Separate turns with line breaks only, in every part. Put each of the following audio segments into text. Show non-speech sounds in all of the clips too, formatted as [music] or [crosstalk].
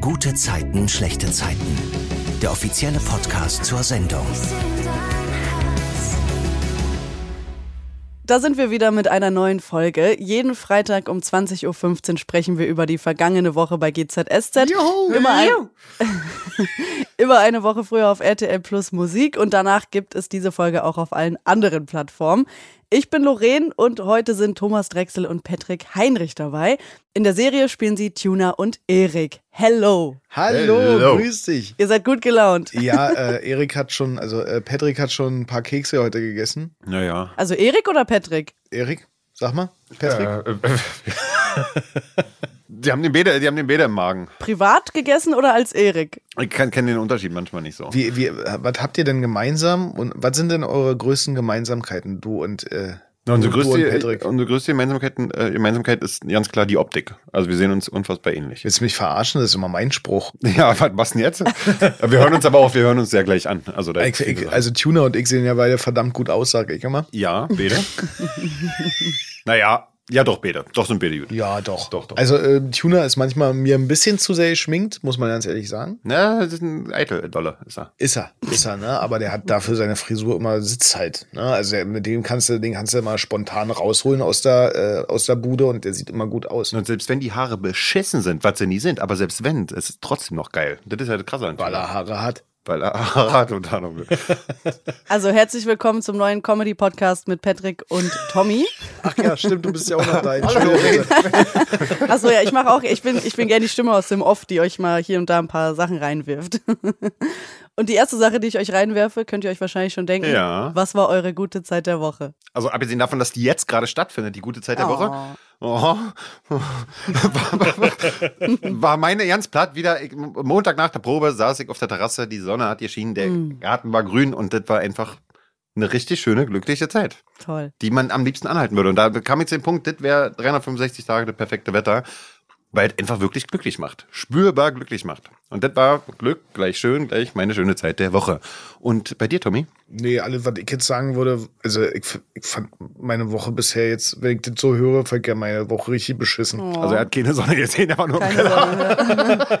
Gute Zeiten, schlechte Zeiten. Der offizielle Podcast zur Sendung.
Da sind wir wieder mit einer neuen Folge. Jeden Freitag um 20.15 Uhr sprechen wir über die vergangene Woche bei GZSZ.
Juhu.
Immer, ein, [laughs] immer eine Woche früher auf RTL Plus Musik und danach gibt es diese Folge auch auf allen anderen Plattformen. Ich bin Lorraine und heute sind Thomas Drechsel und Patrick Heinrich dabei. In der Serie spielen sie Tuna und Erik. Hello.
Hallo,
Hello.
grüß dich.
Ihr seid gut gelaunt.
Ja, äh, Erik hat schon, also äh, Patrick hat schon ein paar Kekse heute gegessen.
Naja.
Also Erik oder Patrick?
Erik, sag mal, Patrick.
Äh, äh, [laughs] [laughs] die haben den Bäder, die haben den Bäder im Magen.
Privat gegessen oder als Erik?
Ich kenne den Unterschied manchmal nicht so.
Wie, wie, was habt ihr denn gemeinsam und was sind denn eure größten Gemeinsamkeiten, du und, äh,
Na, unsere,
du, du und
größte,
Patrick?
unsere größte Gemeinsamkeit, äh, Gemeinsamkeit ist ganz klar die Optik. Also wir sehen uns unfassbar ähnlich.
Willst du mich verarschen? Das ist immer mein Spruch. [laughs]
Ja, was, was denn jetzt? [laughs] wir hören uns aber auch, wir hören uns sehr gleich an. Also, da
Ich, ich, also Tuna und ich sehen ja beide verdammt gut aus, sag ich immer.
ja, Bäder. [laughs] naja, ja doch, Bäder. Doch sind Bäder gut.
Ja, doch.
Doch, doch.
Also äh, Tuna ist manchmal mir ein bisschen zu sehr geschminkt, muss man ganz ehrlich sagen.
Na, das ist ein Eitel-Dollar, ist er.
Ist er, ist er, ne? Aber der hat dafür seine Frisur immer Sitz halt. Ne? Also mit dem kannst du, den kannst du immer spontan rausholen aus der, äh, aus der Bude und der sieht immer gut aus.
Und selbst wenn die Haare beschissen sind, was sie nie sind, aber selbst wenn, es ist trotzdem noch geil. Das ist ja das krasse an
Weil er Haare hat.
Weil er [laughs] hat und Ahnung. [laughs]
Also herzlich willkommen zum neuen Comedy-Podcast mit Patrick und Tommy.
Ach ja, stimmt, du bist ja auch noch da. [laughs]
Achso, ja, ich mache auch, ich bin, ich bin gerne die Stimme aus dem Off, die euch mal hier und da ein paar Sachen reinwirft. Und die erste Sache, die ich euch reinwerfe, könnt ihr euch wahrscheinlich schon denken.
Ja.
Was war eure gute Zeit der Woche?
Also abgesehen davon, dass die jetzt gerade stattfindet, die gute Zeit der
Oh.
Woche. Oh. war, [laughs] war meine ganz platt wieder. Ich, Montag nach der Probe saß ich auf der Terrasse, die Sonne hat geschienen, der
Mm.
Garten war grün und das war einfach eine richtig schöne, glückliche Zeit,
Toll.
die man am liebsten anhalten würde. Und da kam jetzt den Punkt, das wäre 365 Tage das perfekte Wetter, weil es einfach wirklich glücklich macht. Spürbar glücklich macht. Und das war Glück, gleich schön, gleich meine schöne Zeit der Woche. Und bei dir, Tommy?
Nee, alles, was ich jetzt sagen würde, also ich, ich fand meine Woche bisher jetzt, wenn ich das so höre, fand ich ja meine Woche richtig beschissen.
Also er hat keine Sonne gesehen, er war nur
Keine. [laughs]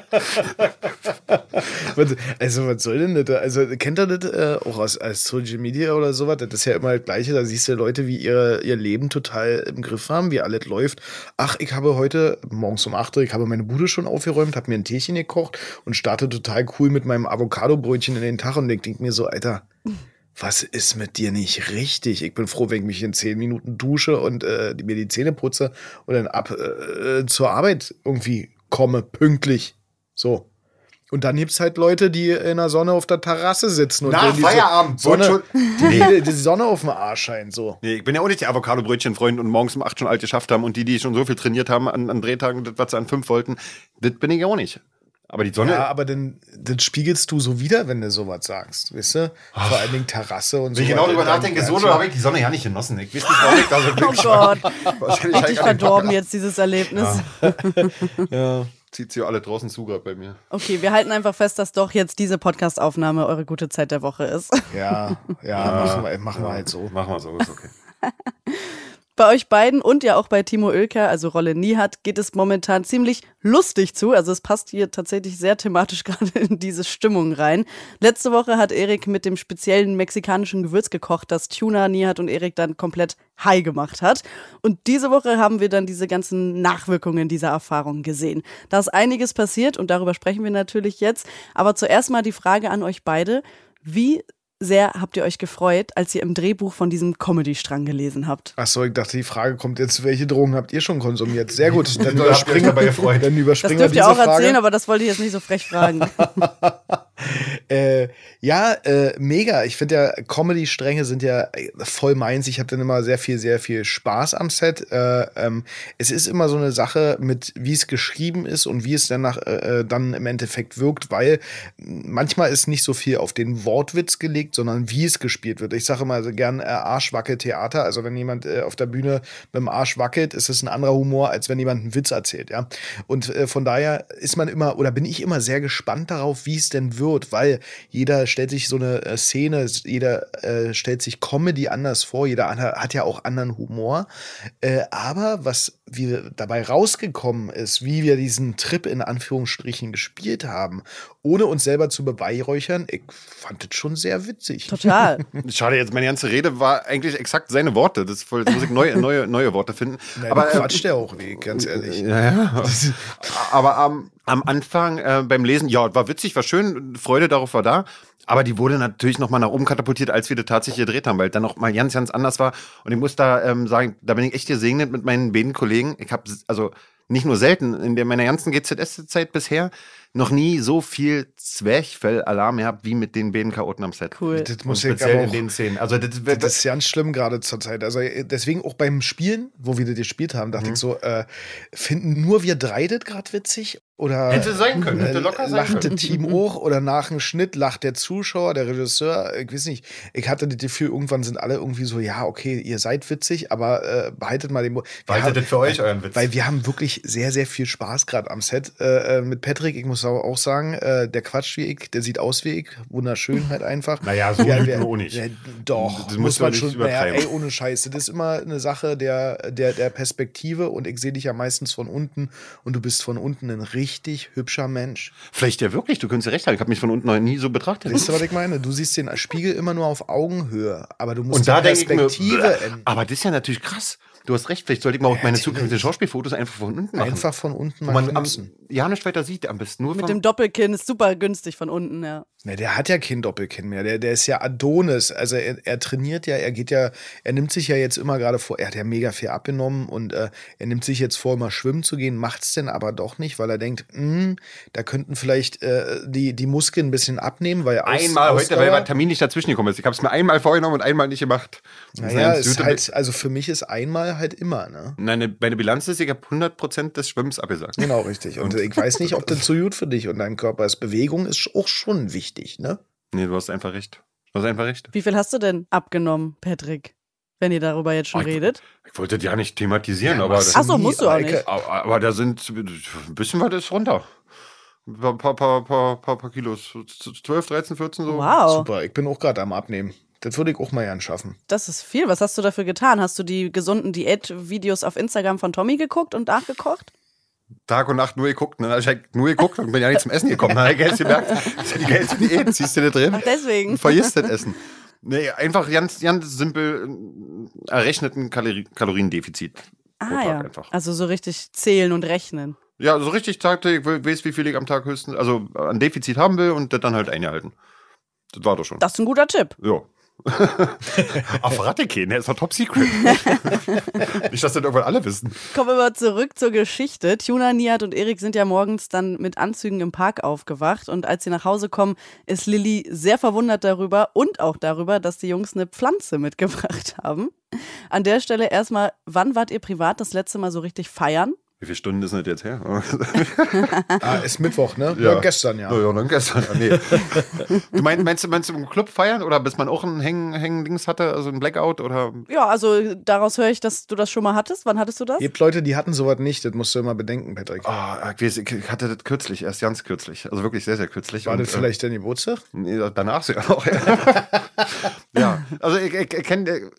Was, also, was soll denn das? da? Also, kennt ihr das äh, auch aus, als Social Media oder sowas? Das ist ja immer das Gleiche. Da siehst du Leute, wie ihre, ihr Leben total im Griff haben, wie alles läuft. Ach, ich habe heute morgens um 8 Uhr, ich habe meine Bude schon aufgeräumt, habe mir ein Teechen gekocht und starte total cool mit meinem Avocado-Brötchen in den Tag und ich denke mir so, Alter, was ist mit dir nicht richtig? Ich bin froh, wenn ich mich in 10 Minuten dusche und äh, mir die Zähne putze und dann ab äh, zur Arbeit irgendwie komme, pünktlich. So. Und dann gibt's halt Leute, die in der Sonne auf der Terrasse sitzen und
Nach Feierabend,
Sonne, [laughs] die, die Sonne auf dem Arsch scheint so.
Nee, ich bin ja auch nicht der Avocado-Brötchen-Freund und morgens um 8 schon alt geschafft haben und die, die schon so viel trainiert haben an, an Drehtagen, das, was sie an 5 wollten, das bin ich auch nicht. Aber die Sonne,
Ja, aber dann, dann spiegelst du so wieder, wenn du sowas sagst, weißt du? Vor allen Dingen Terrasse und so.
wenn ich genau
weiter.
drüber nachdenke, so habe ich die Sonne ja nicht genossen. Ich weiß nicht, warum ich da so
Oh
glücklich war.
Gott,
Wahrscheinlich
richtig verdorben jetzt dieses Erlebnis.
Ja. [laughs]
Zieht sie alle draußen zu gerade bei mir.
Okay, wir halten einfach fest, dass doch jetzt diese Podcast-Aufnahme eure gute Zeit der Woche ist.
Ja, ja, machen wir, machen wir halt so.
Machen wir so, ist okay. [laughs]
Bei euch beiden und ja auch bei Timo Oelker, also Rolle Niehat, geht es momentan ziemlich lustig zu. Also es passt hier tatsächlich sehr thematisch [laughs] gerade in diese Stimmung rein. Letzte Woche hat Erik mit dem speziellen mexikanischen Gewürz gekocht, das Tuna, Niehat und Erik dann komplett high gemacht hat. Und diese Woche haben wir dann diese ganzen Nachwirkungen dieser Erfahrung gesehen. Da ist einiges passiert und darüber sprechen wir natürlich jetzt. Aber zuerst mal die Frage an euch beide. Wie sehr habt ihr euch gefreut, als ihr im Drehbuch von diesem Comedy-Strang gelesen habt?
Achso, ich dachte, die Frage kommt jetzt, welche Drogen habt ihr schon konsumiert? Sehr gut, [laughs] dann überspringen,
dabei gefreut?
dann
Das
überspringen
dürft
wir
ihr auch
Frage.
erzählen, aber das wollte ich jetzt nicht so frech fragen. [laughs]
Äh, ja, äh, mega. Ich finde ja, Comedy-Stränge sind ja äh, voll meins. Ich habe dann immer sehr viel, sehr viel Spaß am Set. Äh, ähm, es ist immer so eine Sache mit, wie es geschrieben ist und wie es danach äh, äh, dann im Endeffekt wirkt, weil manchmal ist nicht so viel auf den Wortwitz gelegt, sondern wie es gespielt wird. Ich sage immer so gern äh, Arschwackel-Theater. Also wenn jemand äh, auf der Bühne mit dem Arsch wackelt, ist es ein anderer Humor, als wenn jemand einen Witz erzählt, ja. Und äh, von daher ist man immer, oder bin ich immer sehr gespannt darauf, wie es denn wird, weil jeder stellt sich so eine äh, Szene, jeder äh, stellt sich Comedy anders vor, jeder hat ja auch anderen Humor. Äh, aber was wie dabei rausgekommen ist, wie wir diesen Trip in Anführungsstrichen gespielt haben, ohne uns selber zu beweihräuchern, ich fand das schon sehr witzig.
Total. [laughs]
Schade, jetzt meine ganze Rede war eigentlich exakt seine Worte. Das, ist voll, jetzt muss ich neue, neue, neue Worte finden.
Na,
aber
aber
äh,
quatscht der auch weg, ganz ehrlich.
Ja, ja. Aber am, am Anfang äh, beim Lesen, ja, war witzig, war schön, Freude darauf war da. Aber die wurde natürlich noch mal nach oben katapultiert, als wir das tatsächlich gedreht haben, weil dann noch mal ganz, ganz anders war. Und ich muss da ähm, sagen, da bin ich echt gesegnet mit meinen beiden Kollegen. Ich habe also nicht nur selten in der meiner ganzen GZS-Zeit bisher noch nie so viel Zwerchfell-Alarm gehabt wie mit den beiden Chaoten am Set.
Cool.
Das muss ich
speziell
aber
in
auch
den Szenen. Also das,
Das ist ganz schlimm gerade zur Zeit. Also äh, deswegen auch beim Spielen, wo wir das gespielt haben,
Mhm.
dachte ich so, äh, finden nur wir drei das gerade witzig? Oder
Hätte sein können, hätte
äh,
locker sein
lacht
können.
das Team [laughs] auch? Oder nach dem Schnitt lacht der Zuschauer, der Regisseur? Ich weiß nicht. Ich hatte das Gefühl, irgendwann sind alle irgendwie so, ja, okay, ihr seid witzig, aber äh, behaltet mal den Wir
Behaltet
haben-
das für euch, euren Witz.
Weil wir haben wirklich sehr, sehr viel Spaß gerade am Set. Äh, äh, mit Patrick, ich muss aber auch sagen, äh, der quatscht wie ich, der sieht aus wie ich. Wunderschön halt einfach.
Naja, so
Ja,
man auch nicht.
Ja, doch,
Das
muss man
nicht
schon. Naja,
übertreiben.
ey, ohne Scheiße. Das ist immer eine Sache der, der, der Perspektive und ich sehe dich ja meistens von unten und du bist von unten ein richtig hübscher Mensch.
Vielleicht ja wirklich, du könntest ja recht haben. Ich habe mich von unten noch nie so betrachtet.
Weißt du, was ich meine? Du siehst den Spiegel immer nur auf Augenhöhe, aber du musst
Und da
die
mir,
Perspektive
bäh,
ändern.
aber das ist ja natürlich krass. Du hast recht, vielleicht sollte ich mal auch meine zukünftigen Schauspielfotos einfach von unten machen.
einfach von unten
Wo
mal
man am, ja nicht weiter sieht, am besten nur
Mit dem Doppelkinn ist super günstig von unten, ja.
Na, der hat ja kein Doppelkinn mehr. Der, der ist ja Adonis. Also er, er trainiert ja, er geht ja, er nimmt sich ja jetzt immer gerade vor, er hat ja mega viel abgenommen und äh, er nimmt sich jetzt vor, mal schwimmen zu gehen, macht's denn aber doch nicht, weil er denkt, hm, da könnten vielleicht äh, die, die Muskeln ein bisschen abnehmen, weil aus,
einmal heute, weil mein Termin nicht dazwischen gekommen ist. Ich habe es mir einmal vorgenommen und einmal nicht gemacht.
Naja,
ist
halt, also für mich ist einmal halt immer, ne?
Meine, meine Bilanz ist, ich habe 100% des Schwimmens abgesagt.
Genau, richtig. Und ich weiß nicht, ob das so gut für dich und deinem Körper ist. Bewegung ist auch schon wichtig, ne?
Nee, du hast einfach recht. Du hast einfach recht.
Wie viel hast du denn abgenommen, Patrick? Wenn ihr darüber jetzt schon
Oh, ich-
redet.
Ich wollte das ja nicht thematisieren,
Ja,
aber, das,
Ach so, musst du auch
aber
nicht.
ich-
aber, aber da sind ein bisschen was ist runter. Ein paar, paar, paar, paar, paar, paar Kilos. 12, 13, 14 so.
Wow,
Super, ich bin auch gerade am Abnehmen. Das würde ich auch mal gern schaffen.
das ist viel. Was hast du dafür getan? Hast du die gesunden Diätvideos auf Instagram von Tommy geguckt und nachgekocht?
Tag und Nacht nur geguckt. Ne? Dann hab ich halt nur geguckt und bin ja nicht zum Essen gekommen. Dann hab ich gemerkt, das ist ja die geilste Diät. Siehst du da drin?
Ach, deswegen.
Und vergisst das Essen. Nee, einfach ganz, ganz simpel äh, errechneten Kalori Kaloriendefizit.
Ah ja.
Einfach.
Also so richtig zählen und rechnen.
Ja, so richtig Tagtäglich, ich weiß, wie viel ich am Tag höchstens, also an Defizit haben will und das dann halt einhalten. Das war doch schon.
Das ist ein guter Tipp.
Ja. [laughs] Auf keinen, der ist doch top secret. [laughs] Nicht, dass das irgendwann alle wissen.
Kommen wir mal zurück zur Geschichte. Tuna, Nihat und Erik sind ja morgens dann mit Anzügen im Park aufgewacht und als sie nach Hause kommen, ist Lilly sehr verwundert darüber und auch darüber, dass die Jungs eine Pflanze mitgebracht haben. An der Stelle erstmal, wann wart ihr privat das letzte Mal so richtig feiern?
Wie viele Stunden ist das jetzt her? [laughs]
Ah, ist Mittwoch, ne? Ja, gestern, ja.
Ja, ja dann gestern. Ja, [laughs] nee. du meinst, meinst, du, meinst du im Club feiern oder bis man auch ein Hängen, Hängen-Dings hatte, also ein Blackout oder?
Ja, also daraus höre ich, dass du das schon mal hattest. Wann hattest du das?
Gibt Leute, die hatten sowas nicht. Das musst du immer bedenken, Patrick.
Ah, ich, weiß, ich hatte das kürzlich, erst ganz kürzlich. Also wirklich sehr, sehr kürzlich.
War
Und,
das vielleicht dein Geburtstag?
Äh, nee, danach sogar auch. Ja, [laughs] ja. Also ich, ich, ich kenne äh,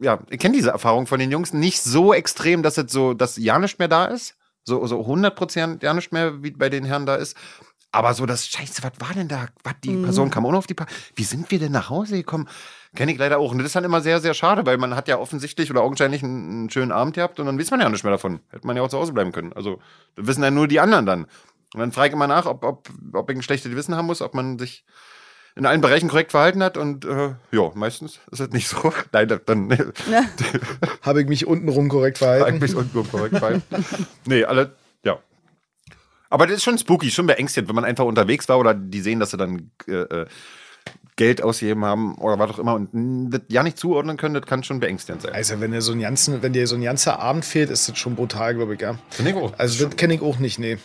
ja, ich kenn diese Erfahrung von den Jungs nicht so extrem, dass es so, dass ja nicht mehr da ist. So, so 100% ja nicht mehr, wie bei den Herren da ist. Aber so das Scheiße, was war denn da? Was, die Person kam auch auf die Party. Wie sind wir denn nach Hause gekommen? Kenne ich leider auch. Und das ist dann immer sehr, sehr schade, weil man hat ja offensichtlich oder augenscheinlich einen, einen schönen Abend gehabt und dann weiß man ja nicht mehr davon. Hätte man ja auch zu Hause bleiben können. Also, wissen ja nur die anderen dann. Und dann frage ich immer nach, ob, ob, ob ich ein schlechtes Gewissen haben muss, ob man sich in allen Bereichen korrekt verhalten hat. Und äh, ja, meistens ist das nicht so. [laughs] Nein, dann nee,
Ja. [laughs]
Habe ich mich untenrum korrekt verhalten?
eigentlich unten korrekt verhalten. nee, alle, ja. Aber das ist schon spooky, schon beängstigend, wenn man einfach unterwegs war oder die sehen, dass sie dann äh, äh, Geld ausgegeben haben oder was auch immer und mh, das ja nicht zuordnen können, das kann schon beängstigend sein.
Also, wenn dir so ein ganzen, wenn dir so ein ganzer Abend fehlt, ist das schon brutal, glaube ich, ja.
Finde ich auch.
Also, das kenne ich auch nicht, nee.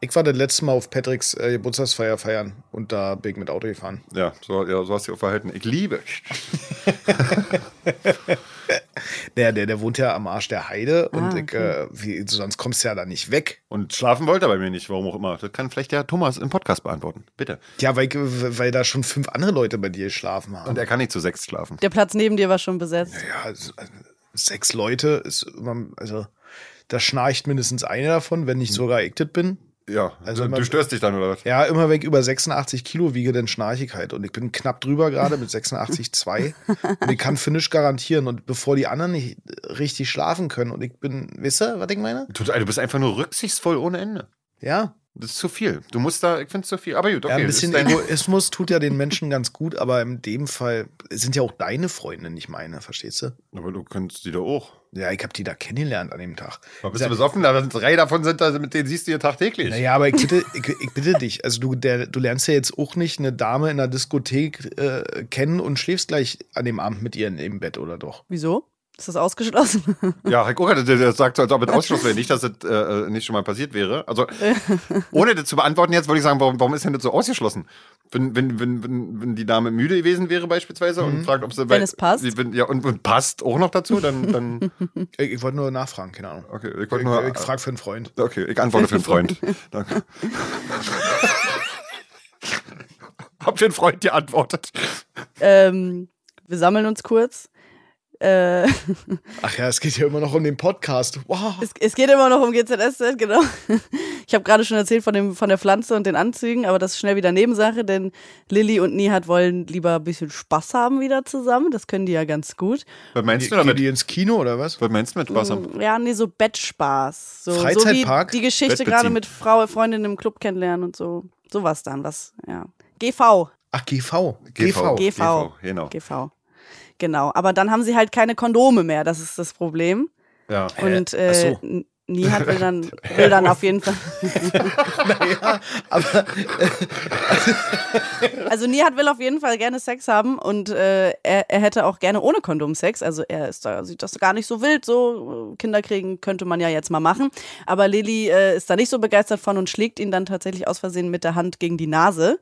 Ich war das letzte Mal auf Patricks äh, Geburtstagsfeier feiern und da bin ich mit Auto gefahren.
Ja, so, ja, so hast du auch verhalten. Ich liebe. [laughs]
Der, der, der wohnt ja am Arsch der Heide und
Ah,
ich, äh, wie, sonst kommst du ja da nicht weg.
Und schlafen wollte er bei mir nicht, warum auch immer. Das kann vielleicht der Thomas im Podcast beantworten. Bitte.
Ja, weil, ich, weil da schon fünf andere Leute bei dir geschlafen haben.
Und er kann nicht zu sechs schlafen.
Der Platz neben dir war schon besetzt.
ja, also, also, sechs Leute ist immer, also da schnarcht mindestens eine davon, wenn nicht sogar ich das bin.
Ja,
Also
also
immer-
du störst dich dann, oder was?
Ja, immer ich über 86 Kilo wiege, dann schnarche ich halt. Und ich bin knapp drüber gerade mit 86,2. und ich kann Finish garantieren. Und bevor die anderen nicht richtig schlafen können und ich bin, wisst ihr, was ich meine?
Total, du bist einfach nur rücksichtsvoll ohne Ende.
Ja,
Das ist zu viel. Du musst da, ich finde es zu viel. Aber gut, okay.
ja ein bisschen Egoismus tut ja den Menschen ganz gut, aber in dem Fall sind ja auch deine Freunde, nicht meine, verstehst du?
Aber du könntest die da auch.
Ja, ich habe die da kennengelernt an dem Tag.
Aber bist du besoffen? Da sind drei davon sind, da, mit denen siehst du ja tagtäglich.
Naja, aber ich bitte, ich, ich bitte dich, also du, der, du lernst ja jetzt auch nicht eine Dame in der Diskothek äh, kennen und schläfst gleich an dem Abend mit ihr im Bett, oder doch?
Wieso? Ist das ausgeschlossen? [laughs]
Ja, Herr Gucker, der, der sagt so, als ob es ausschluss wäre. Nicht, dass das äh, nicht schon mal passiert wäre. Also, [laughs] ohne das zu beantworten jetzt, würde ich sagen, warum, warum ist denn das so ausgeschlossen? Wenn, wenn, wenn, wenn, wenn die Dame müde gewesen wäre beispielsweise und fragt, ob sie...
Wenn es passt.
Sie, wenn, ja, und, und passt auch noch dazu, dann... dann [laughs]
Ich, ich wollte nur nachfragen, keine Ahnung.
okay, ich
Ich,
wollte nur...
ich, ich frage für einen Freund.
Okay, ich antworte für einen Freund. Danke. Hab für einen Freund geantwortet.
ähm, wir sammeln uns kurz. Äh, [laughs]
Ach ja, es geht ja immer noch um den Podcast. Wow.
es, es geht immer noch um GZSZ, genau. Ich habe gerade schon erzählt von, dem, von der Pflanze und den Anzügen, aber das ist schnell wieder Nebensache, denn Lilly und Nihat wollen lieber ein bisschen Spaß haben wieder zusammen. Das können die ja ganz gut.
Was meinst du damit?
die ins Kino oder was?
Was meinst du mit Spaß haben?
Ja, nee, so Bettspaß. So,
Freizeitpark?
So die, die Geschichte gerade mit Frau, Freundin im Club kennenlernen und so. Sowas dann, was, ja. GV.
Ach, GV.
GV.
GV.
genau.
GV. Genau. Aber dann haben sie halt keine Kondome mehr, das ist das Problem.
Ja.
Und äh,
so.
N- Nihat will dann, [laughs] will dann auf jeden Fall. [laughs]
Naja, aber [laughs]
Also Nihat will auf jeden Fall gerne Sex haben und äh, er, er hätte auch gerne ohne Kondom Sex. Also er ist da, sieht das gar nicht so wild. So äh, Kinder kriegen könnte man ja jetzt mal machen. Aber Lilly äh, ist da nicht so begeistert von und schlägt ihn dann tatsächlich aus Versehen mit der Hand gegen die Nase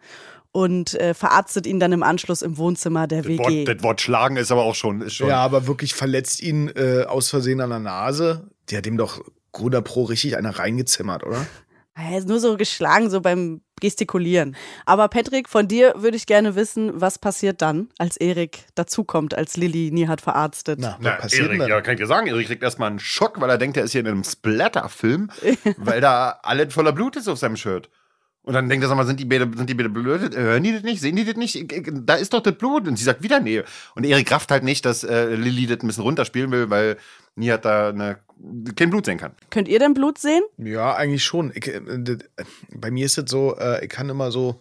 und äh, verarztet ihn dann im Anschluss im Wohnzimmer der
Das
WG.
Wort, das Wort schlagen ist aber auch schon. Ist schon
ja, aber wirklich verletzt ihn äh, aus Versehen an der Nase. Die hat ihm doch 100 Pro richtig eine reingezimmert, oder? [laughs]
Er ist nur so geschlagen, so beim Gestikulieren. Aber Patrick, von dir würde ich gerne wissen, was passiert dann, als Erik dazukommt, als Lilly Nihat verarztet.
Na, was
Na,
passiert
Erik, ja, kann ich dir sagen, Erik kriegt erstmal einen Schock, weil er denkt, er ist hier in einem Splatter-Film, [laughs] weil da alles voller Blut ist auf seinem Shirt. Und dann denkt er, sag mal, sind die Bäder, sind die Bäder blöd? Hören die das nicht? Sehen die das nicht? Ich- ich- Da ist doch das Blut. Und sie sagt wieder nee. Und Erik rafft halt nicht, dass äh, Lilly das ein bisschen runterspielen will, weil Nihat da eine, kein Blut sehen kann.
Könnt ihr denn Blut sehen?
Ja, eigentlich schon. Ich, äh, bei mir ist es so, äh, ich kann immer so,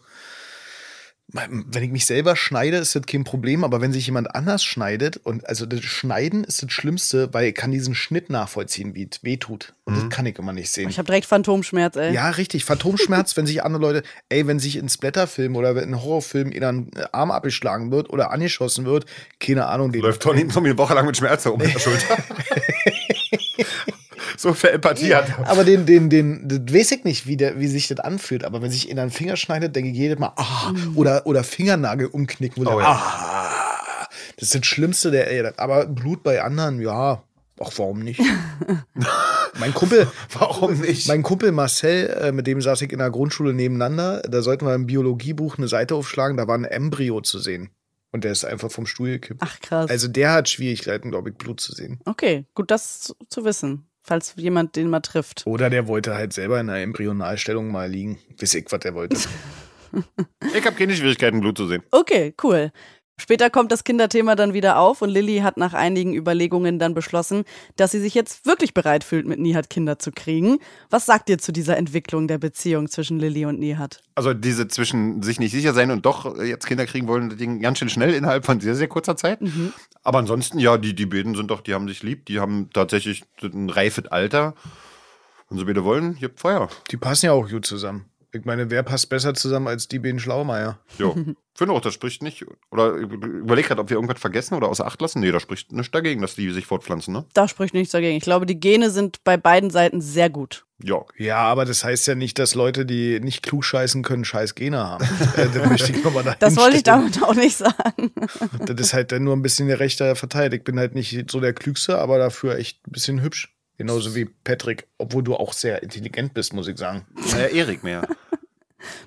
wenn ich mich selber schneide, ist das kein Problem, aber wenn sich jemand anders schneidet, und also das Schneiden ist das Schlimmste, weil ich kann diesen Schnitt nachvollziehen, wie es weh tut. Und das kann ich immer nicht sehen.
Ich habe direkt Phantomschmerz, ey.
Ja, richtig. Phantomschmerz, [laughs] wenn sich andere Leute, ey, wenn sich in Splatterfilm oder in Horrorfilm ihnen ein Arm abgeschlagen wird oder angeschossen wird, keine Ahnung,
Läuft Tony Tommy eine Woche lang mit Schmerzen um der [laughs] Schulter. [laughs] so für Empathie hat.
Aber den, den, den, das weiß ich nicht, wie, der, wie sich das anfühlt. Aber wenn sich in einen Finger schneidet, denke ich jedes Mal, ah, oder, oder Fingernagel umknicken. Oder,
Oh ja.
ah, das ist das Schlimmste der Erde. Aber Blut bei anderen, ja, ach, warum nicht? [laughs] mein Kumpel,
Warum nicht?
mein Kumpel Marcel, äh, mit dem saß ich in der Grundschule nebeneinander. Da sollten wir im Biologiebuch eine Seite aufschlagen, da war ein Embryo zu sehen. Und der ist einfach vom Stuhl gekippt.
Ach krass.
Also der hat Schwierigkeiten, glaube ich, Blut zu sehen.
okay, gut, das zu wissen, falls jemand den mal trifft.
Oder der wollte halt selber in einer Embryonalstellung mal liegen. Weiß ich, was der wollte. [laughs]
Ich habe keine Schwierigkeiten, Blut zu sehen.
Okay, cool. Später kommt das Kinderthema dann wieder auf und Lilly hat nach einigen Überlegungen dann beschlossen, dass sie sich jetzt wirklich bereit fühlt, mit Nihat Kinder zu kriegen. Was sagt ihr zu dieser Entwicklung der Beziehung zwischen Lilly und Nihat?
Also diese zwischen sich nicht sicher sein und doch äh, jetzt Kinder kriegen wollen, das ging ganz schön schnell innerhalb von sehr, sehr kurzer Zeit. Aber ansonsten, ja, die, die beiden sind doch, die haben sich lieb, die haben tatsächlich ein reifes Alter. Wenn sie beide wollen, gibt Feuer.
Die passen ja auch gut zusammen. Ich meine, wer passt besser zusammen als die beiden Schlaumeier?
Jo. [laughs] Finde auch, das spricht nicht. Oder ich überleg gerade, ob wir irgendwas vergessen oder außer Acht lassen. Nee, da spricht nichts dagegen, dass die sich fortpflanzen, ne?
Da spricht nichts dagegen. Ich glaube, die Gene sind bei beiden Seiten sehr gut.
Ja.
Ja, aber das heißt ja nicht, dass Leute, die nicht klug scheißen können, scheiß Gene haben. [laughs] äh, das möchte ich nochmal dahin
Das wollte ich damit auch nicht sagen.
Das ist halt dann nur ein bisschen gerechter verteilt. Ich bin halt nicht so der Klügste, aber dafür echt ein bisschen hübsch. Genauso wie Patrick, obwohl du auch sehr intelligent bist, muss ich sagen.
Naja, Erik mehr. [laughs]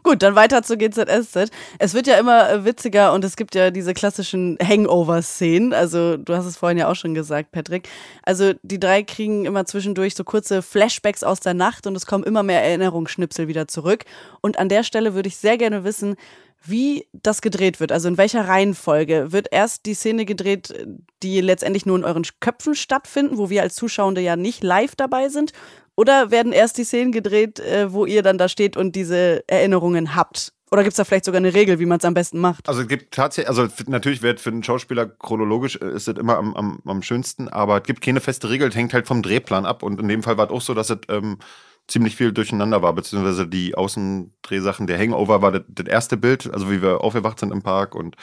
Gut, dann weiter zu GZSZ. Es wird ja immer äh, witziger und es gibt ja diese klassischen Hangover-Szenen. Also, du hast es vorhin ja auch schon gesagt, Patrick. Also, die drei kriegen immer zwischendurch so kurze Flashbacks aus der Nacht und es kommen immer mehr Erinnerungsschnipsel wieder zurück. Und an der Stelle würde ich sehr gerne wissen, wie das gedreht wird. Also in welcher Reihenfolge wird erst die Szene gedreht, die letztendlich nur in euren Köpfen stattfinden, wo wir als Zuschauende ja nicht live dabei sind? Oder werden erst die Szenen gedreht, äh, wo ihr dann da steht und diese Erinnerungen habt? Oder gibt es da vielleicht sogar eine Regel, wie man es am besten macht?
Also es gibt tatsächlich, also natürlich wird für einen Schauspieler chronologisch äh, ist es immer am, am, am schönsten, aber es gibt keine feste Regel, es hängt halt vom Drehplan ab. Und in dem Fall war es auch so, dass es ähm, ziemlich viel durcheinander war, beziehungsweise die Außendrehsachen. Der Hangover war das, das erste Bild, also wie wir aufgewacht sind im Park und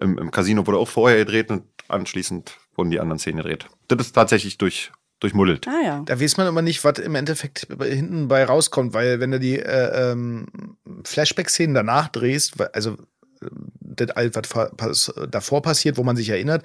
im, im Casino wurde auch vorher gedreht und anschließend wurden die anderen Szenen gedreht. Das ist tatsächlich durch durchmuddelt.
Ah ja.
Da weiß man immer nicht, was im Endeffekt hinten bei rauskommt, weil wenn du die äh, ähm, Flashback-Szenen danach drehst, also das alles, was davor passiert, wo man sich erinnert,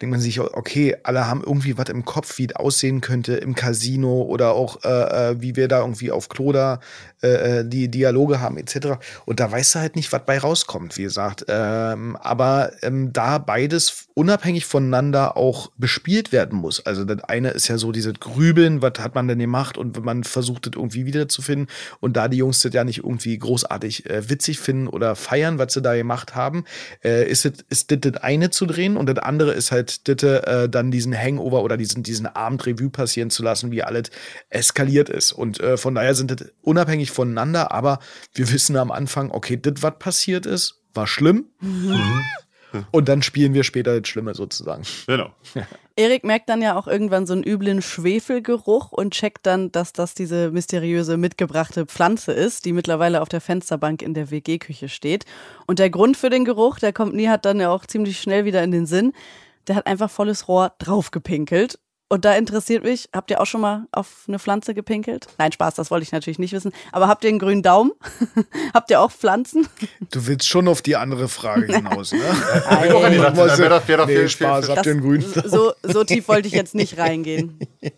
denkt man sich, okay, alle haben irgendwie was im Kopf, wie es aussehen könnte im Casino oder auch, äh, äh wie wir da irgendwie auf Kloda äh, äh, die Dialoge haben, etc. Und da weißt du halt nicht, was bei rauskommt, wie gesagt. Ähm, aber ähm, da beides unabhängig voneinander auch bespielt werden muss. Also das eine ist ja so dieses Grübeln, was hat man denn gemacht und man versucht das irgendwie wiederzufinden und da die Jungs das ja nicht irgendwie großartig äh, witzig finden oder feiern, was sie da gemacht haben, äh, ist das ist das, das eine zu drehen und das andere ist halt das, äh, dann diesen Hangover oder diesen, diesen Abendrevue passieren zu lassen, wie alles eskaliert ist. Und äh, von daher sind das unabhängig voneinander, aber wir wissen am Anfang, okay, das, was passiert ist, war schlimm. Mhm. Und dann spielen wir später das Schlimme sozusagen.
Genau. [laughs]
Erik merkt dann ja auch irgendwann so einen üblen Schwefelgeruch und checkt dann, dass das diese mysteriöse mitgebrachte Pflanze ist, die mittlerweile auf der Fensterbank in der WG-Küche steht. Und der Grund für den Geruch, der kommt Nihat dann ja auch ziemlich schnell wieder in den Sinn. Der hat einfach volles Rohr draufgepinkelt. Und da interessiert mich, habt ihr auch schon mal auf eine Pflanze gepinkelt? Nein, Spaß, das wollte ich natürlich nicht wissen. Aber habt ihr einen grünen Daumen? [laughs] habt ihr auch Pflanzen?
Du willst schon auf die andere Frage hinaus, ne? [laughs]
Nein. Ich nee, das wäre doch, wär doch nee, viel,
Spaß, habt ihr einen grünen
Daumen? So, so tief wollte ich jetzt nicht reingehen. [laughs]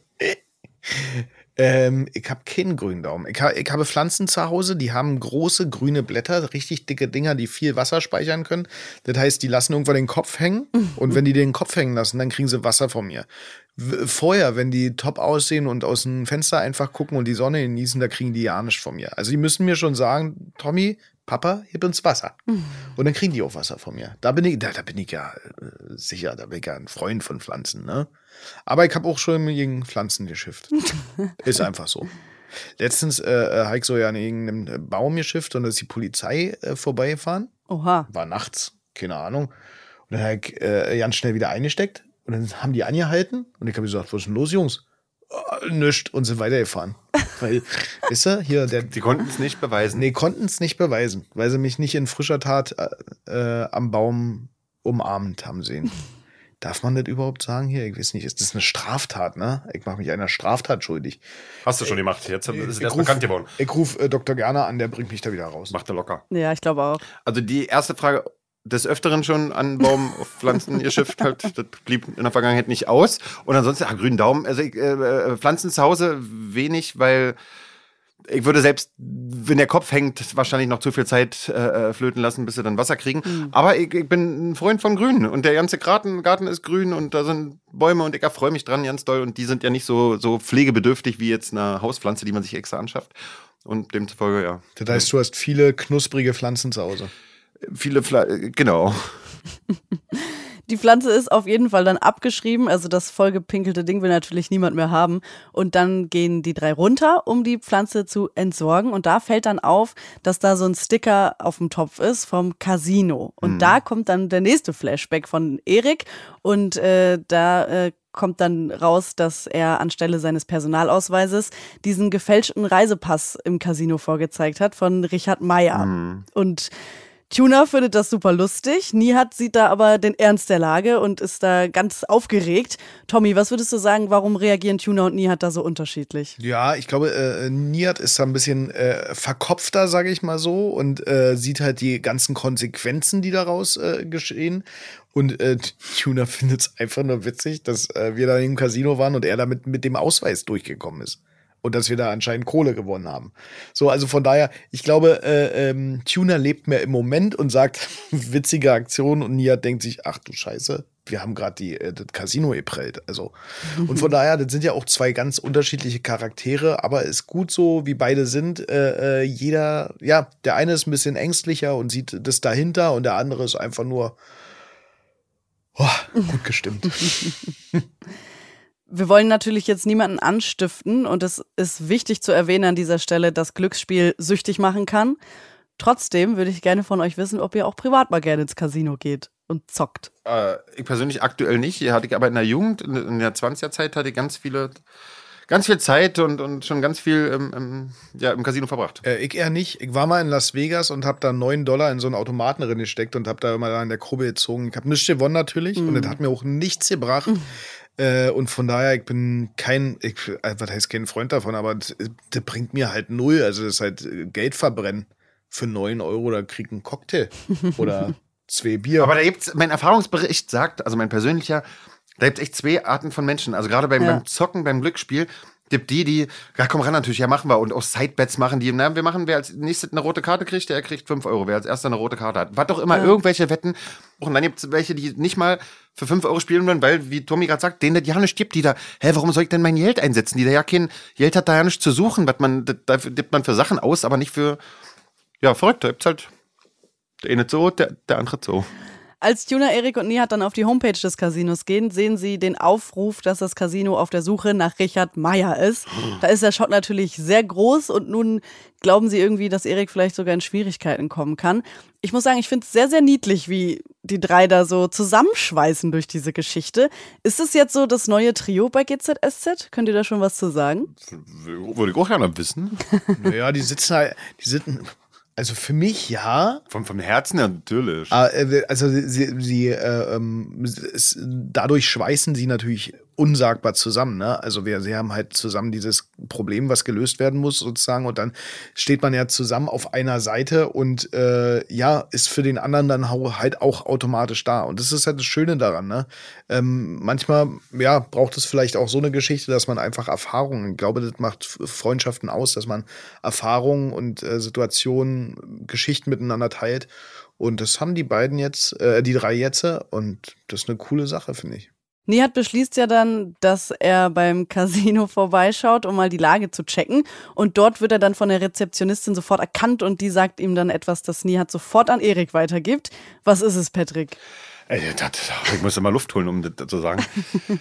Ähm, ich habe keinen grünen Daumen. Ich, ha ich, habe Pflanzen zu Hause, die haben große grüne Blätter, richtig dicke Dinger, die viel Wasser speichern können. Das heißt, die lassen irgendwann den Kopf hängen und wenn die den Kopf hängen lassen, dann kriegen sie Wasser von mir. Vorher, wenn die top aussehen und aus dem Fenster einfach gucken und die Sonne genießen, da kriegen die ja nichts von mir. Also die müssen mir schon sagen, Tommy, Papa, gib uns Wasser. Und dann kriegen die auch Wasser von mir. Da bin ich, da, da bin ich ja äh, sicher, da bin ich ja ein Freund von Pflanzen, ne? Aber ich habe auch schon gegen Pflanzen geschifft. [laughs] ist einfach so. Letztens äh, äh habe ich so ja an irgendeinem Baum geschifft und da ist die Polizei äh, vorbeigefahren.
Oha.
War nachts, keine Ahnung. Und dann habe ich äh, ganz schnell wieder eingesteckt und dann haben die angehalten und ich habe gesagt, was ist denn los, Jungs? Oh, nischt und sind weitergefahren. [laughs] Weil, wisst ihr, hier der.
Die konnten es nicht beweisen.
Nee, konnten es nicht beweisen, weil sie mich nicht in frischer Tat äh, äh am Baum umarmt haben sehen. [laughs] Darf man das überhaupt sagen hier? Ich weiß nicht, ist das eine Straftat, ne? Ich mache mich einer Straftat schuldig.
Hast du schon gemacht, jetzt ist es bekannt geworden.
Ich rufe äh, Dr. Gerner an, der bringt mich da wieder raus.
Macht er locker.
Ja, ich glaube auch.
Also die erste Frage, des Öfteren schon an Baum auf Pflanzen geschifft [laughs] halt. Das blieb in der Vergangenheit nicht aus. Und ansonsten, ah, grünen Daumen. Also äh, äh, Pflanzen zu Hause wenig, weil ich würde selbst, wenn der Kopf hängt, wahrscheinlich noch zu viel Zeit äh, äh, flöten lassen, bis sie dann Wasser kriegen. Mhm. Aber ich, ich, bin ein Freund von Grün und der ganze Garten, Garten ist grün und da sind Bäume und ich erfreue mich dran ganz doll und die sind ja nicht so, so pflegebedürftig wie jetzt eine Hauspflanze, die man sich extra anschafft. Und demzufolge, ja.
Das heißt, du hast viele knusprige Pflanzen zu Hause.
Viele Pflanzen, genau.
Die Pflanze ist auf jeden Fall dann abgeschrieben. Also das vollgepinkelte Ding will natürlich niemand mehr haben. Und dann gehen die drei runter, um die Pflanze zu entsorgen. Und da fällt dann auf, dass da so ein Sticker auf dem Topf ist vom Casino. Und mhm. da kommt dann der nächste Flashback von Erik. Und äh, da äh, kommt dann raus, dass er anstelle seines Personalausweises diesen gefälschten Reisepass im Casino vorgezeigt hat von Richard Meyer. Mhm. Und Tuna findet das super lustig. Nihat sieht da aber den Ernst der Lage und ist da ganz aufgeregt. Tommy, was würdest du sagen, warum reagieren Tuna und Nihat da so unterschiedlich?
Ja, ich glaube, äh, Nihat ist da ein bisschen äh, verkopfter, sage ich mal so, und äh, sieht halt die ganzen Konsequenzen, die daraus äh, geschehen. Und äh, Tuna [laughs] findet es einfach nur witzig, dass äh, wir da im Casino waren und er damit mit dem Ausweis durchgekommen ist. Und dass wir da anscheinend Kohle gewonnen haben. So, also von daher, ich glaube, äh, ähm, Tuner lebt mehr im Moment und sagt [laughs] witzige Aktionen und Nia denkt sich, ach du Scheiße, wir haben gerade die äh, das Casino geprellt. Also und von daher, das sind ja auch zwei ganz unterschiedliche Charaktere, aber ist gut so, wie beide sind. Äh, äh, jeder, ja, der eine ist ein bisschen ängstlicher und sieht das dahinter und der andere ist einfach nur oh, gut gestimmt. [laughs]
Wir wollen natürlich jetzt niemanden anstiften und es ist wichtig zu erwähnen an dieser Stelle, dass Glücksspiel süchtig machen kann. Trotzdem würde ich gerne von euch wissen, ob ihr auch privat mal gerne ins Casino geht und zockt.
Äh, ich persönlich aktuell nicht. Hier hatte ich aber in der Jugend, in, in der 20er-Zeit, hatte ich ganz viele, ganz viel Zeit und, und schon ganz viel im, im, ja, im Casino verbracht.
Äh, ich eher nicht. Ich war mal in Las Vegas und habe da 9 Dollar in so einen Automaten drin gesteckt und habe da immer an der Krubbe gezogen. Ich habe nichts gewonnen natürlich und das hat mir auch nichts gebracht. Äh, und von daher, ich bin kein, ich, äh, was heißt kein Freund davon, aber das, das bringt mir halt null. Also das ist halt äh, Geld verbrennen. Für 9 Euro, da krieg ich einen Cocktail. [laughs] Oder zwei Bier.
Aber da gibt's, mein Erfahrungsbericht sagt, also mein persönlicher, da gibt's echt zwei Arten von Menschen. Also gerade beim,
Ja.
beim Zocken, beim Glücksspiel, gibt die, die, ja komm ran natürlich, ja machen wir. Und auch Sidebets machen die, na, wir machen, wer als nächstes eine rote Karte kriegt, der kriegt 5 Euro. Wer als erster eine rote Karte hat. Was doch immer,
Ja.
irgendwelche Wetten. Und dann gibt's welche, die nicht mal für 5 Euro spielen wollen, weil, wie Tommy gerade sagt, denen das ja nicht gibt, die da, hä, warum soll ich denn mein Geld einsetzen? Die da ja kein, Geld hat da ja nichts zu suchen, was man, da- gibt man für Sachen aus, aber nicht für, ja, verrückt, da gibt's halt, der eine so, der, der andere so.
Als Tuna, Erik und Nihat dann auf die Homepage des Casinos gehen, sehen sie den Aufruf, dass das Casino auf der Suche nach Richard Meyer ist. Da ist der Schock natürlich sehr groß und nun glauben sie irgendwie, dass Erik vielleicht sogar in Schwierigkeiten kommen kann. Ich muss sagen, ich finde es sehr, sehr niedlich, wie die drei da so zusammenschweißen durch diese Geschichte. Ist es jetzt so das neue Trio bei GZSZ? Könnt ihr da schon was zu sagen?
Würde ich auch gerne wissen. [laughs]
naja, die sitzen halt, die sitzen, also für mich ja,
Vom, vom Herzen ja natürlich.
Ah, äh, Also sie, sie äh, ähm, es, dadurch schweißen sie natürlich unsagbar zusammen. Ne? Also wir, sie haben halt zusammen dieses Problem, was gelöst werden muss sozusagen, und dann steht man ja zusammen auf einer Seite und äh, ja ist für den anderen dann halt auch automatisch da. Und das ist halt das Schöne daran. Ne? Ähm, manchmal ja braucht es vielleicht auch so eine Geschichte, dass man einfach Erfahrungen. Ich glaube, das macht Freundschaften aus, dass man Erfahrungen und äh, Situationen, Geschichten miteinander teilt. Und das haben die beiden jetzt, äh, die drei jetzt, und das ist eine coole Sache, finde ich.
Nihat beschließt ja dann, dass er beim Casino vorbeischaut, um mal die Lage zu checken. Und dort wird er dann von der Rezeptionistin sofort erkannt und die sagt ihm dann etwas, das Nihat sofort an Erik weitergibt. Was ist es, Patrick?
Ey, das, ich muss immer Luft holen, um das zu sagen. [laughs]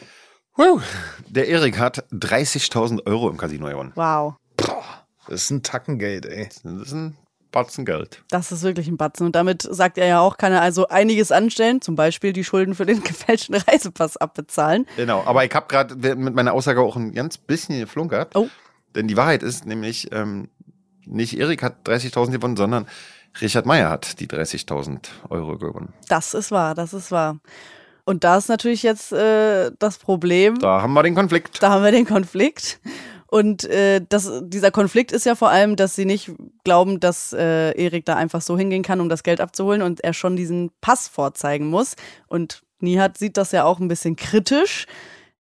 Wow. Der Erik hat 30.000 Euro im Casino gewonnen.
Wow,
Das ist ein Tackengeld, ey.
Das ist ein Batzen Geld.
das ist wirklich ein Batzen. Und damit sagt er ja auch, kann er also einiges anstellen, zum Beispiel die Schulden für den [laughs] gefälschten Reisepass abbezahlen.
Genau, aber ich habe gerade mit meiner Aussage auch ein ganz bisschen geflunkert.
Oh.
Denn die Wahrheit ist nämlich, ähm, nicht Erik hat 30.000 gewonnen, sondern Richard Meyer hat die 30.000 Euro gewonnen.
Das ist wahr, das ist wahr. Und da ist natürlich jetzt äh, das Problem.
Da haben wir den Konflikt.
Da haben wir den Konflikt. Und äh, das, dieser Konflikt ist ja vor allem, dass sie nicht glauben, dass äh, Erik da einfach so hingehen kann, um das Geld abzuholen und er schon diesen Pass vorzeigen muss. Und Nihat sieht das ja auch ein bisschen kritisch.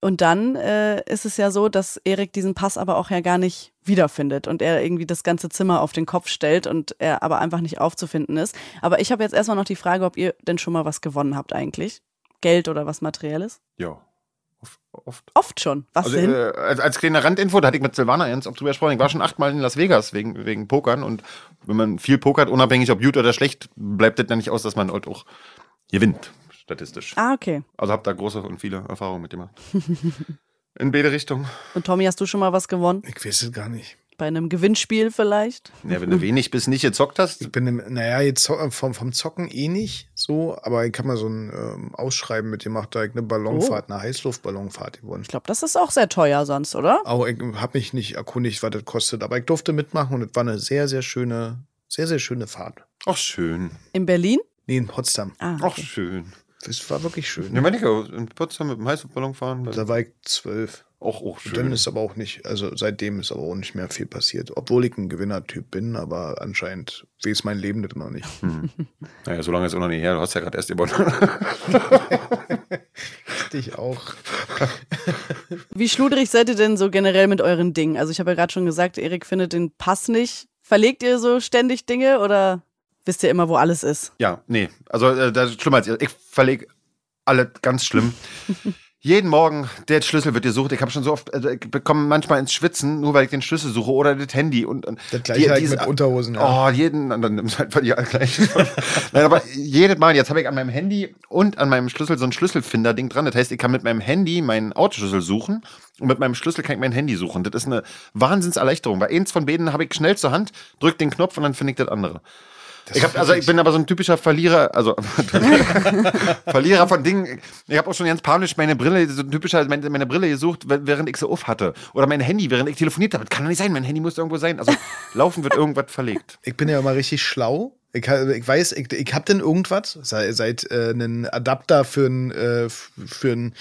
Und dann äh, ist es ja so, dass Erik diesen Pass aber auch ja gar nicht wiederfindet und er irgendwie das ganze Zimmer auf den Kopf stellt und er aber einfach nicht aufzufinden ist. Aber ich habe jetzt erstmal noch die Frage, ob ihr denn schon mal was gewonnen habt eigentlich. Geld oder was Materielles?
Ja. Oft.
oft. Schon. Was
Also,
denn?
äh, als, als kleine Randinfo, da hatte ich mit Silvana Jens auch drüber gesprochen. Ich war schon achtmal in Las Vegas wegen, wegen Pokern. Und wenn man viel pokert, unabhängig ob gut oder schlecht, bleibt das dann nicht aus, dass man halt auch gewinnt, statistisch.
ah, okay.
Also habe da große und viele Erfahrungen mit gemacht. In beide Richtungen.
Und Tommy, hast du schon mal was gewonnen?
Ich weiß es gar nicht.
Bei einem Gewinnspiel vielleicht?
Ja, wenn du wenig bis nicht gezockt hast,
Ich bin, im, naja, jetzt zo- vom, vom Zocken eh nicht so, aber ich habe mal so ein ähm, Ausschreiben mit gemacht, da hab ich eine Ballonfahrt, eine Heißluftballonfahrt gewonnen.
Ich glaube, das ist auch sehr teuer sonst, oder?
Aber ich habe mich nicht erkundigt, was das kostet, aber ich durfte mitmachen und es war eine sehr, sehr schöne, sehr, sehr schöne Fahrt.
ach schön.
In Berlin?
Nee, in Potsdam.
Ah,
Ach
okay.
schön.
Das war wirklich schön.
Ja, meine ich auch. In Potsdam mit dem Heißluftballon fahren.
Da war ich zwölf.
Auch, auch schön.
dann ist aber auch nicht, also seitdem ist aber auch nicht mehr viel passiert. Obwohl ich ein Gewinnertyp bin, aber anscheinend weiß mein Leben das noch nicht. [laughs]
Naja, so lange ist auch noch nicht her. Du hast ja gerade erst gewonnen. [laughs]
dich auch. [laughs]
Wie schludrig seid ihr denn so generell mit euren Dingen? Also ich habe ja gerade schon gesagt, Erik findet den Pass nicht. Verlegt ihr so ständig Dinge oder wisst ihr immer, wo alles ist?
Ja, nee. Also äh, das ist schlimmer als ihr. Ich verlege alle ganz schlimm. Jeden Morgen, der Schlüssel wird gesucht. Ich habe schon so oft, also ich bekomme manchmal ins Schwitzen, nur weil ich den Schlüssel suche oder das Handy. Und, und
Das gleiche halt mit Unterhosen. Ja.
Oh, jeden, und dann nimmst du halt die alle gleich. [laughs] Nein, aber jedes Mal, jetzt habe ich an meinem Handy und an meinem Schlüssel so ein Schlüsselfinder-Ding dran. Das heißt, ich kann mit meinem Handy meinen Autoschlüssel suchen und mit meinem Schlüssel kann ich mein Handy suchen. Das ist eine Wahnsinnserleichterung. Bei eins von beiden habe ich schnell zur Hand, drück den Knopf und dann finde ich das andere. Ich, hab, also ich bin aber so ein typischer Verlierer, also [laughs] Verlierer von Dingen. Ich habe auch schon ganz panisch meine Brille, so ein typischer meine, meine Brille gesucht, während ich sie auf hatte. Oder mein Handy, während ich telefoniert habe. Das kann doch nicht sein, mein Handy muss irgendwo sein. Also laufen wird irgendwas verlegt.
Ich bin ja immer richtig schlau. Ich, ich weiß, ich, ich habe denn irgendwas, sei, seit äh, einen Adapter für einen äh, für einen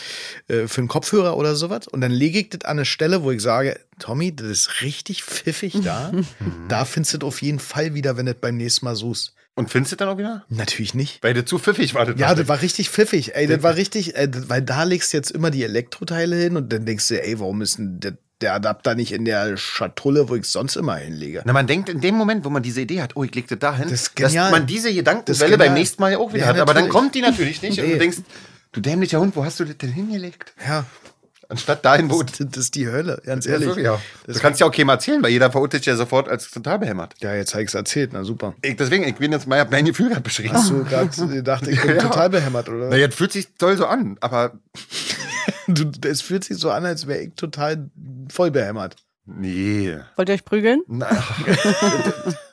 äh, für einen Kopfhörer oder sowas. Und dann lege ich das an eine Stelle, wo ich sage, Tommy, das ist richtig pfiffig da. [laughs] da findest du das auf jeden Fall wieder, wenn du das beim nächsten Mal suchst.
Und findest du dann auch wieder?
Natürlich nicht.
Weil du zu pfiffig war. Das
Ja, das war richtig pfiffig. Ey, das war richtig, äh, das- weil da legst du jetzt immer die Elektroteile hin und dann denkst du, ey, warum ist denn der, der Adapter nicht in der Schatulle, wo ich sonst immer hinlege?
Na, man denkt in dem Moment, wo man diese Idee hat, oh, ich leg das dahin,
Das ist
dass man diese Gedankenwelle beim nächsten Mal ja auch wieder
Ja,
hat. Aber dann
natürlich.
kommt die natürlich nicht und
Nee.
du denkst, du dämlicher Hund, wo hast du das denn hingelegt?
Ja,
Anstatt dahin, wo.
das, das ist die Hölle, ganz
Ja,
ehrlich.
wirklich, ja.
Das
Du kannst ja auch keinem erzählen, weil jeder verurteilt dich ja sofort als total behämmert.
Ja, jetzt habe ich es erzählt, na super.
Ich, deswegen, ich bin jetzt mal, mein Gefühl gerade beschrieben.
Hast [laughs] du gerade gedacht, ich bin [laughs]
Ja.
total behämmert, oder?
Na, jetzt fühlt sich toll so an, aber [laughs]
es fühlt sich so an, als wäre ich total voll behämmert.
nee.
Wollt ihr euch prügeln?
Na,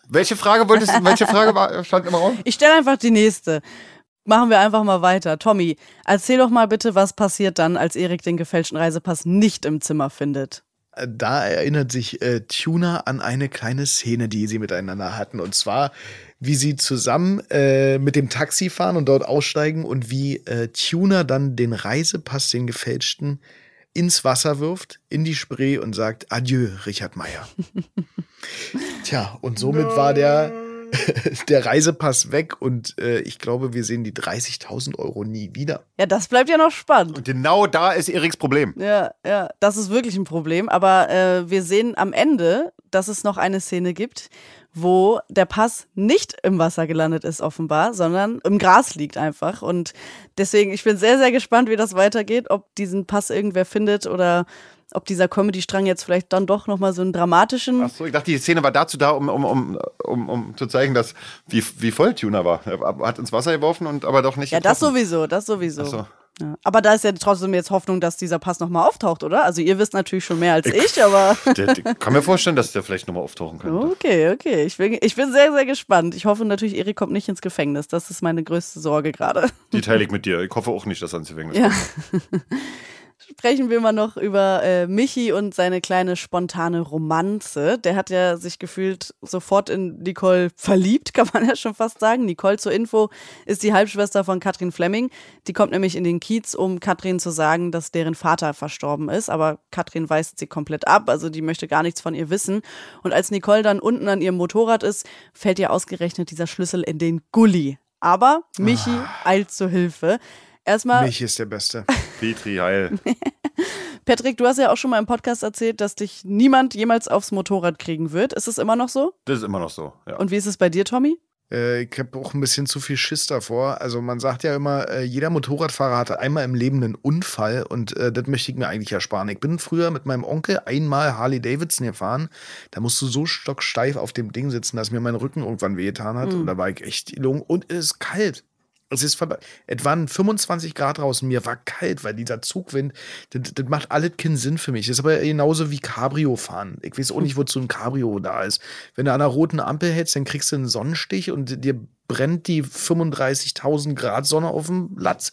welche Frage wolltest du, welche Frage war, stand im Raum?
Ich stelle einfach die nächste. Machen wir einfach mal weiter. Tommy, erzähl doch mal bitte, was passiert dann, als Erik den gefälschten Reisepass nicht im Zimmer findet.
Äh, Da erinnert sich äh, Tuna an eine kleine Szene, die sie miteinander hatten. Und zwar, wie sie zusammen äh, mit dem Taxi fahren und dort aussteigen und wie äh, Tuna dann den Reisepass, den gefälschten, ins Wasser wirft, in die Spree und sagt Adieu, Richard Meyer. [laughs] Tja, und somit war der, [laughs] der Reisepass weg und äh, ich glaube, wir sehen die 30.000 Euro nie wieder.
Ja, das bleibt ja noch spannend.
Und genau da ist Eriks Problem.
Ja, ja, das ist wirklich ein Problem. Aber äh, wir sehen am Ende, dass es noch eine Szene gibt, wo der Pass nicht im Wasser gelandet ist, offenbar, sondern im Gras liegt einfach. Und deswegen, ich bin sehr, sehr gespannt, wie das weitergeht, ob diesen Pass irgendwer findet oder ob dieser Comedy-Strang jetzt vielleicht dann doch nochmal so einen dramatischen.
Ach so, ich dachte, die Szene war dazu da, um, um, um, um, um zu zeigen, dass, wie, wie voll Tuna war. Er hat ins Wasser geworfen und aber doch nicht.
Ja, das
getroffen.
sowieso, das sowieso.
So.
Ja. Aber da ist ja trotzdem jetzt Hoffnung, dass dieser Pass nochmal auftaucht, oder? Also ihr wisst natürlich schon mehr als ich, aber. [laughs]
Der, der, kann mir vorstellen, dass der vielleicht nochmal auftauchen könnte.
Okay, okay. Ich bin, ich bin sehr, sehr gespannt. Ich hoffe natürlich, Erik kommt nicht ins Gefängnis. Das ist meine größte Sorge gerade.
Die teile ich mit dir. Ich hoffe auch nicht, dass er ins Gefängnis
Ja.
kommt. [laughs]
Sprechen wir mal noch über äh, Michi und seine kleine spontane Romanze. Der hat ja sich gefühlt sofort in Nicole verliebt, kann man [laughs] ja schon fast sagen. Nicole zur Info ist die Halbschwester von Katrin Fleming. Die kommt nämlich in den Kiez, um Katrin zu sagen, dass deren Vater verstorben ist. Aber Katrin weist sie komplett ab, also die möchte gar nichts von ihr wissen. Und als Nicole dann unten an ihrem Motorrad ist, fällt ihr ausgerechnet dieser Schlüssel in den Gully. Aber Michi eilt zur Hilfe. Erstmal,
Mich ist der Beste.
Petri, heil. [laughs]
Patrick, du hast ja auch schon mal im Podcast erzählt, dass dich niemand jemals aufs Motorrad kriegen wird. Ist es immer noch so?
Das ist immer noch so. Ja.
Und wie ist es bei dir, Tommy?
Äh, ich habe auch ein bisschen zu viel Schiss davor. Also man sagt ja immer, äh, jeder Motorradfahrer hatte einmal im Leben einen Unfall und äh, das möchte ich mir eigentlich ersparen. Ich bin früher mit meinem Onkel einmal Harley Davidson gefahren. Da musst du so stocksteif auf dem Ding sitzen, dass mir mein Rücken irgendwann wehgetan hat. Und da war ich echt gelungen. Und es ist kalt. Es ist. Es waren 25 Grad draußen. Mir war kalt, weil dieser Zugwind, das, das macht alles keinen Sinn für mich. Das ist aber genauso wie Cabrio fahren. Ich weiß auch nicht, wozu ein Cabrio da ist. Wenn du an einer roten Ampel hältst, dann kriegst du einen Sonnenstich und dir brennt die 35.000 Grad Sonne auf dem Latz.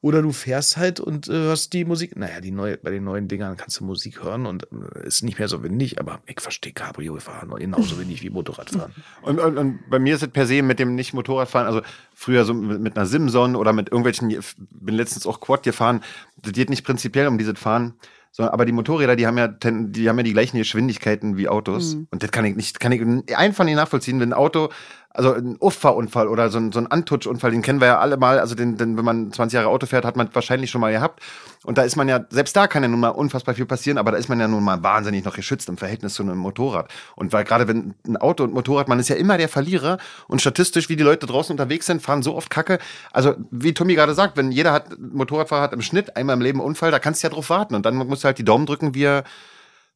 Oder du fährst halt und äh, hörst die Musik. Naja, die neue, bei den neuen Dingern kannst du Musik hören und äh, ist nicht mehr so windig, aber ich verstehe Cabrio fahren genauso [laughs] wenig wie Motorradfahren.
Und, und, und bei mir ist es per se mit dem nicht Motorradfahren, also früher so mit, mit einer Simson oder mit irgendwelchen, bin letztens auch Quad gefahren, das geht nicht prinzipiell um dieses Fahren, sondern aber die Motorräder, die haben ja, die haben ja die gleichen Geschwindigkeiten wie Autos. Und das kann ich nicht, kann ich einfach nicht nachvollziehen, wenn ein Auto also ein Uffahrunfall oder so ein, so ein Antutschunfall, den kennen wir ja alle mal. Also den, den, wenn man 20 Jahre Auto fährt, hat man wahrscheinlich schon mal gehabt. Und da ist man ja, selbst da kann ja nun mal unfassbar viel passieren, aber da ist man ja nun mal wahnsinnig noch geschützt im Verhältnis zu einem Motorrad. Und weil gerade wenn ein Auto und Motorrad, man ist ja immer der Verlierer und statistisch, wie die Leute draußen unterwegs sind, fahren so oft Kacke. Also wie Tommy gerade sagt, wenn jeder hat, Motorradfahrer hat im Schnitt einmal im Leben Unfall, da kannst du ja drauf warten. Und dann musst du halt die Daumen drücken, wie er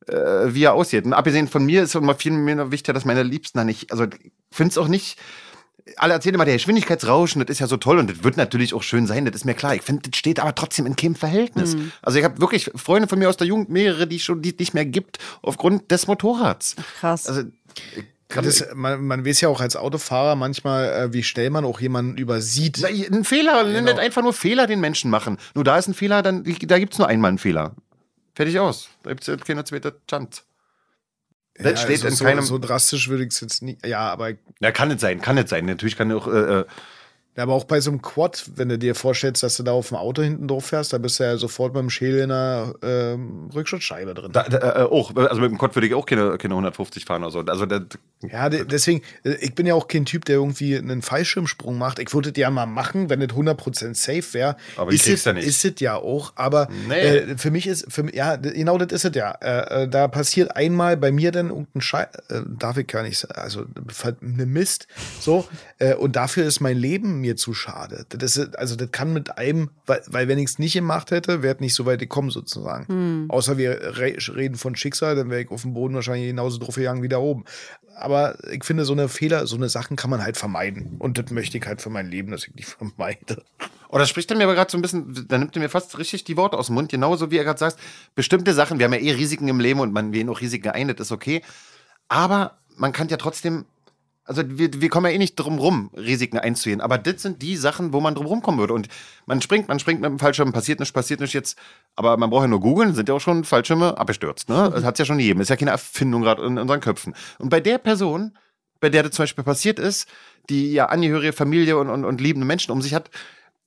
äh, wie er aussieht. Und abgesehen von mir ist immer viel mehr wichtiger, dass meine Liebsten da nicht, also ich finde es auch nicht, alle erzählen immer, der Geschwindigkeitsrauschen, das ist ja so toll und das wird natürlich auch schön sein, das ist mir klar. Ich finde, das steht aber trotzdem in keinem Verhältnis. Mhm. Also ich habe wirklich Freunde von mir aus der Jugend, mehrere, die schon die nicht mehr gibt, aufgrund des Motorrads.
Krass.
Also
das, man, man weiß ja auch als Autofahrer manchmal, äh, wie schnell man auch jemanden übersieht.
Na, ein Fehler, genau. nicht einfach nur Fehler den Menschen machen. Nur da ist ein Fehler, dann da gibt es nur einmal einen Fehler. Fertig aus. Da gibt es keine zweite Chance.
Das ja, steht also in so, keinem. So drastisch würde ich es jetzt nicht. Ja, aber.
Ja, kann es sein, kann es sein. Natürlich kann auch. Äh, äh
ja, aber auch bei so einem Quad, wenn du dir vorstellst, dass du da auf dem Auto hinten drauf fährst, da bist du ja sofort mit dem Schädel in einer ähm, Rückschutzscheibe drin.
Da, da, äh, auch, also mit dem Quad würde ich auch keine, keine 150 fahren oder so. Also das,
ja, deswegen, äh, ich bin ja auch kein Typ, der irgendwie einen Fallschirmsprung macht. Ich würde das ja mal machen, wenn das 100% safe wäre.
Aber ich krieg's ja nicht.
Ist es ja auch, aber nee. äh, für mich ist, für, ja, genau das ist es ja. Äh, äh, da passiert einmal bei mir dann irgendein Scheiß, äh, darf ich gar nicht sagen, also eine Mist, so, und dafür ist mein Leben mir zu schade. Das ist, also das kann mit einem, weil, weil wenn ich es nicht gemacht hätte, wäre es nicht so weit gekommen sozusagen. Hm. Außer wir re reden von Schicksal, dann wäre ich auf dem Boden wahrscheinlich genauso drauf gegangen wie da oben. Aber ich finde, so eine Fehler, so eine Sachen kann man halt vermeiden. Und das möchte ich halt für mein Leben, dass ich die [laughs] vermeide.
Oder oh, spricht er mir aber gerade so ein bisschen, da nimmt er mir fast richtig die Worte aus dem Mund, genauso wie er gerade sagt, bestimmte Sachen, wir haben ja eh Risiken im Leben und man gehen auch Risiken ein, das ist okay. Aber man kann ja trotzdem also wir, wir kommen ja eh nicht drum rum, Risiken einzugehen. Aber das sind die Sachen, wo man drum rumkommen würde. Und man springt, man springt mit dem Fallschirm, passiert nicht, passiert nicht jetzt. Aber man braucht ja nur googeln, sind ja auch schon Fallschirme abgestürzt. Ne? [laughs] Das hat ja schon jedem. Ist ja keine Erfindung gerade in unseren Köpfen. Und bei der Person, bei der das zum Beispiel passiert ist, die ja Angehörige, Familie und, und, und liebende Menschen um sich hat,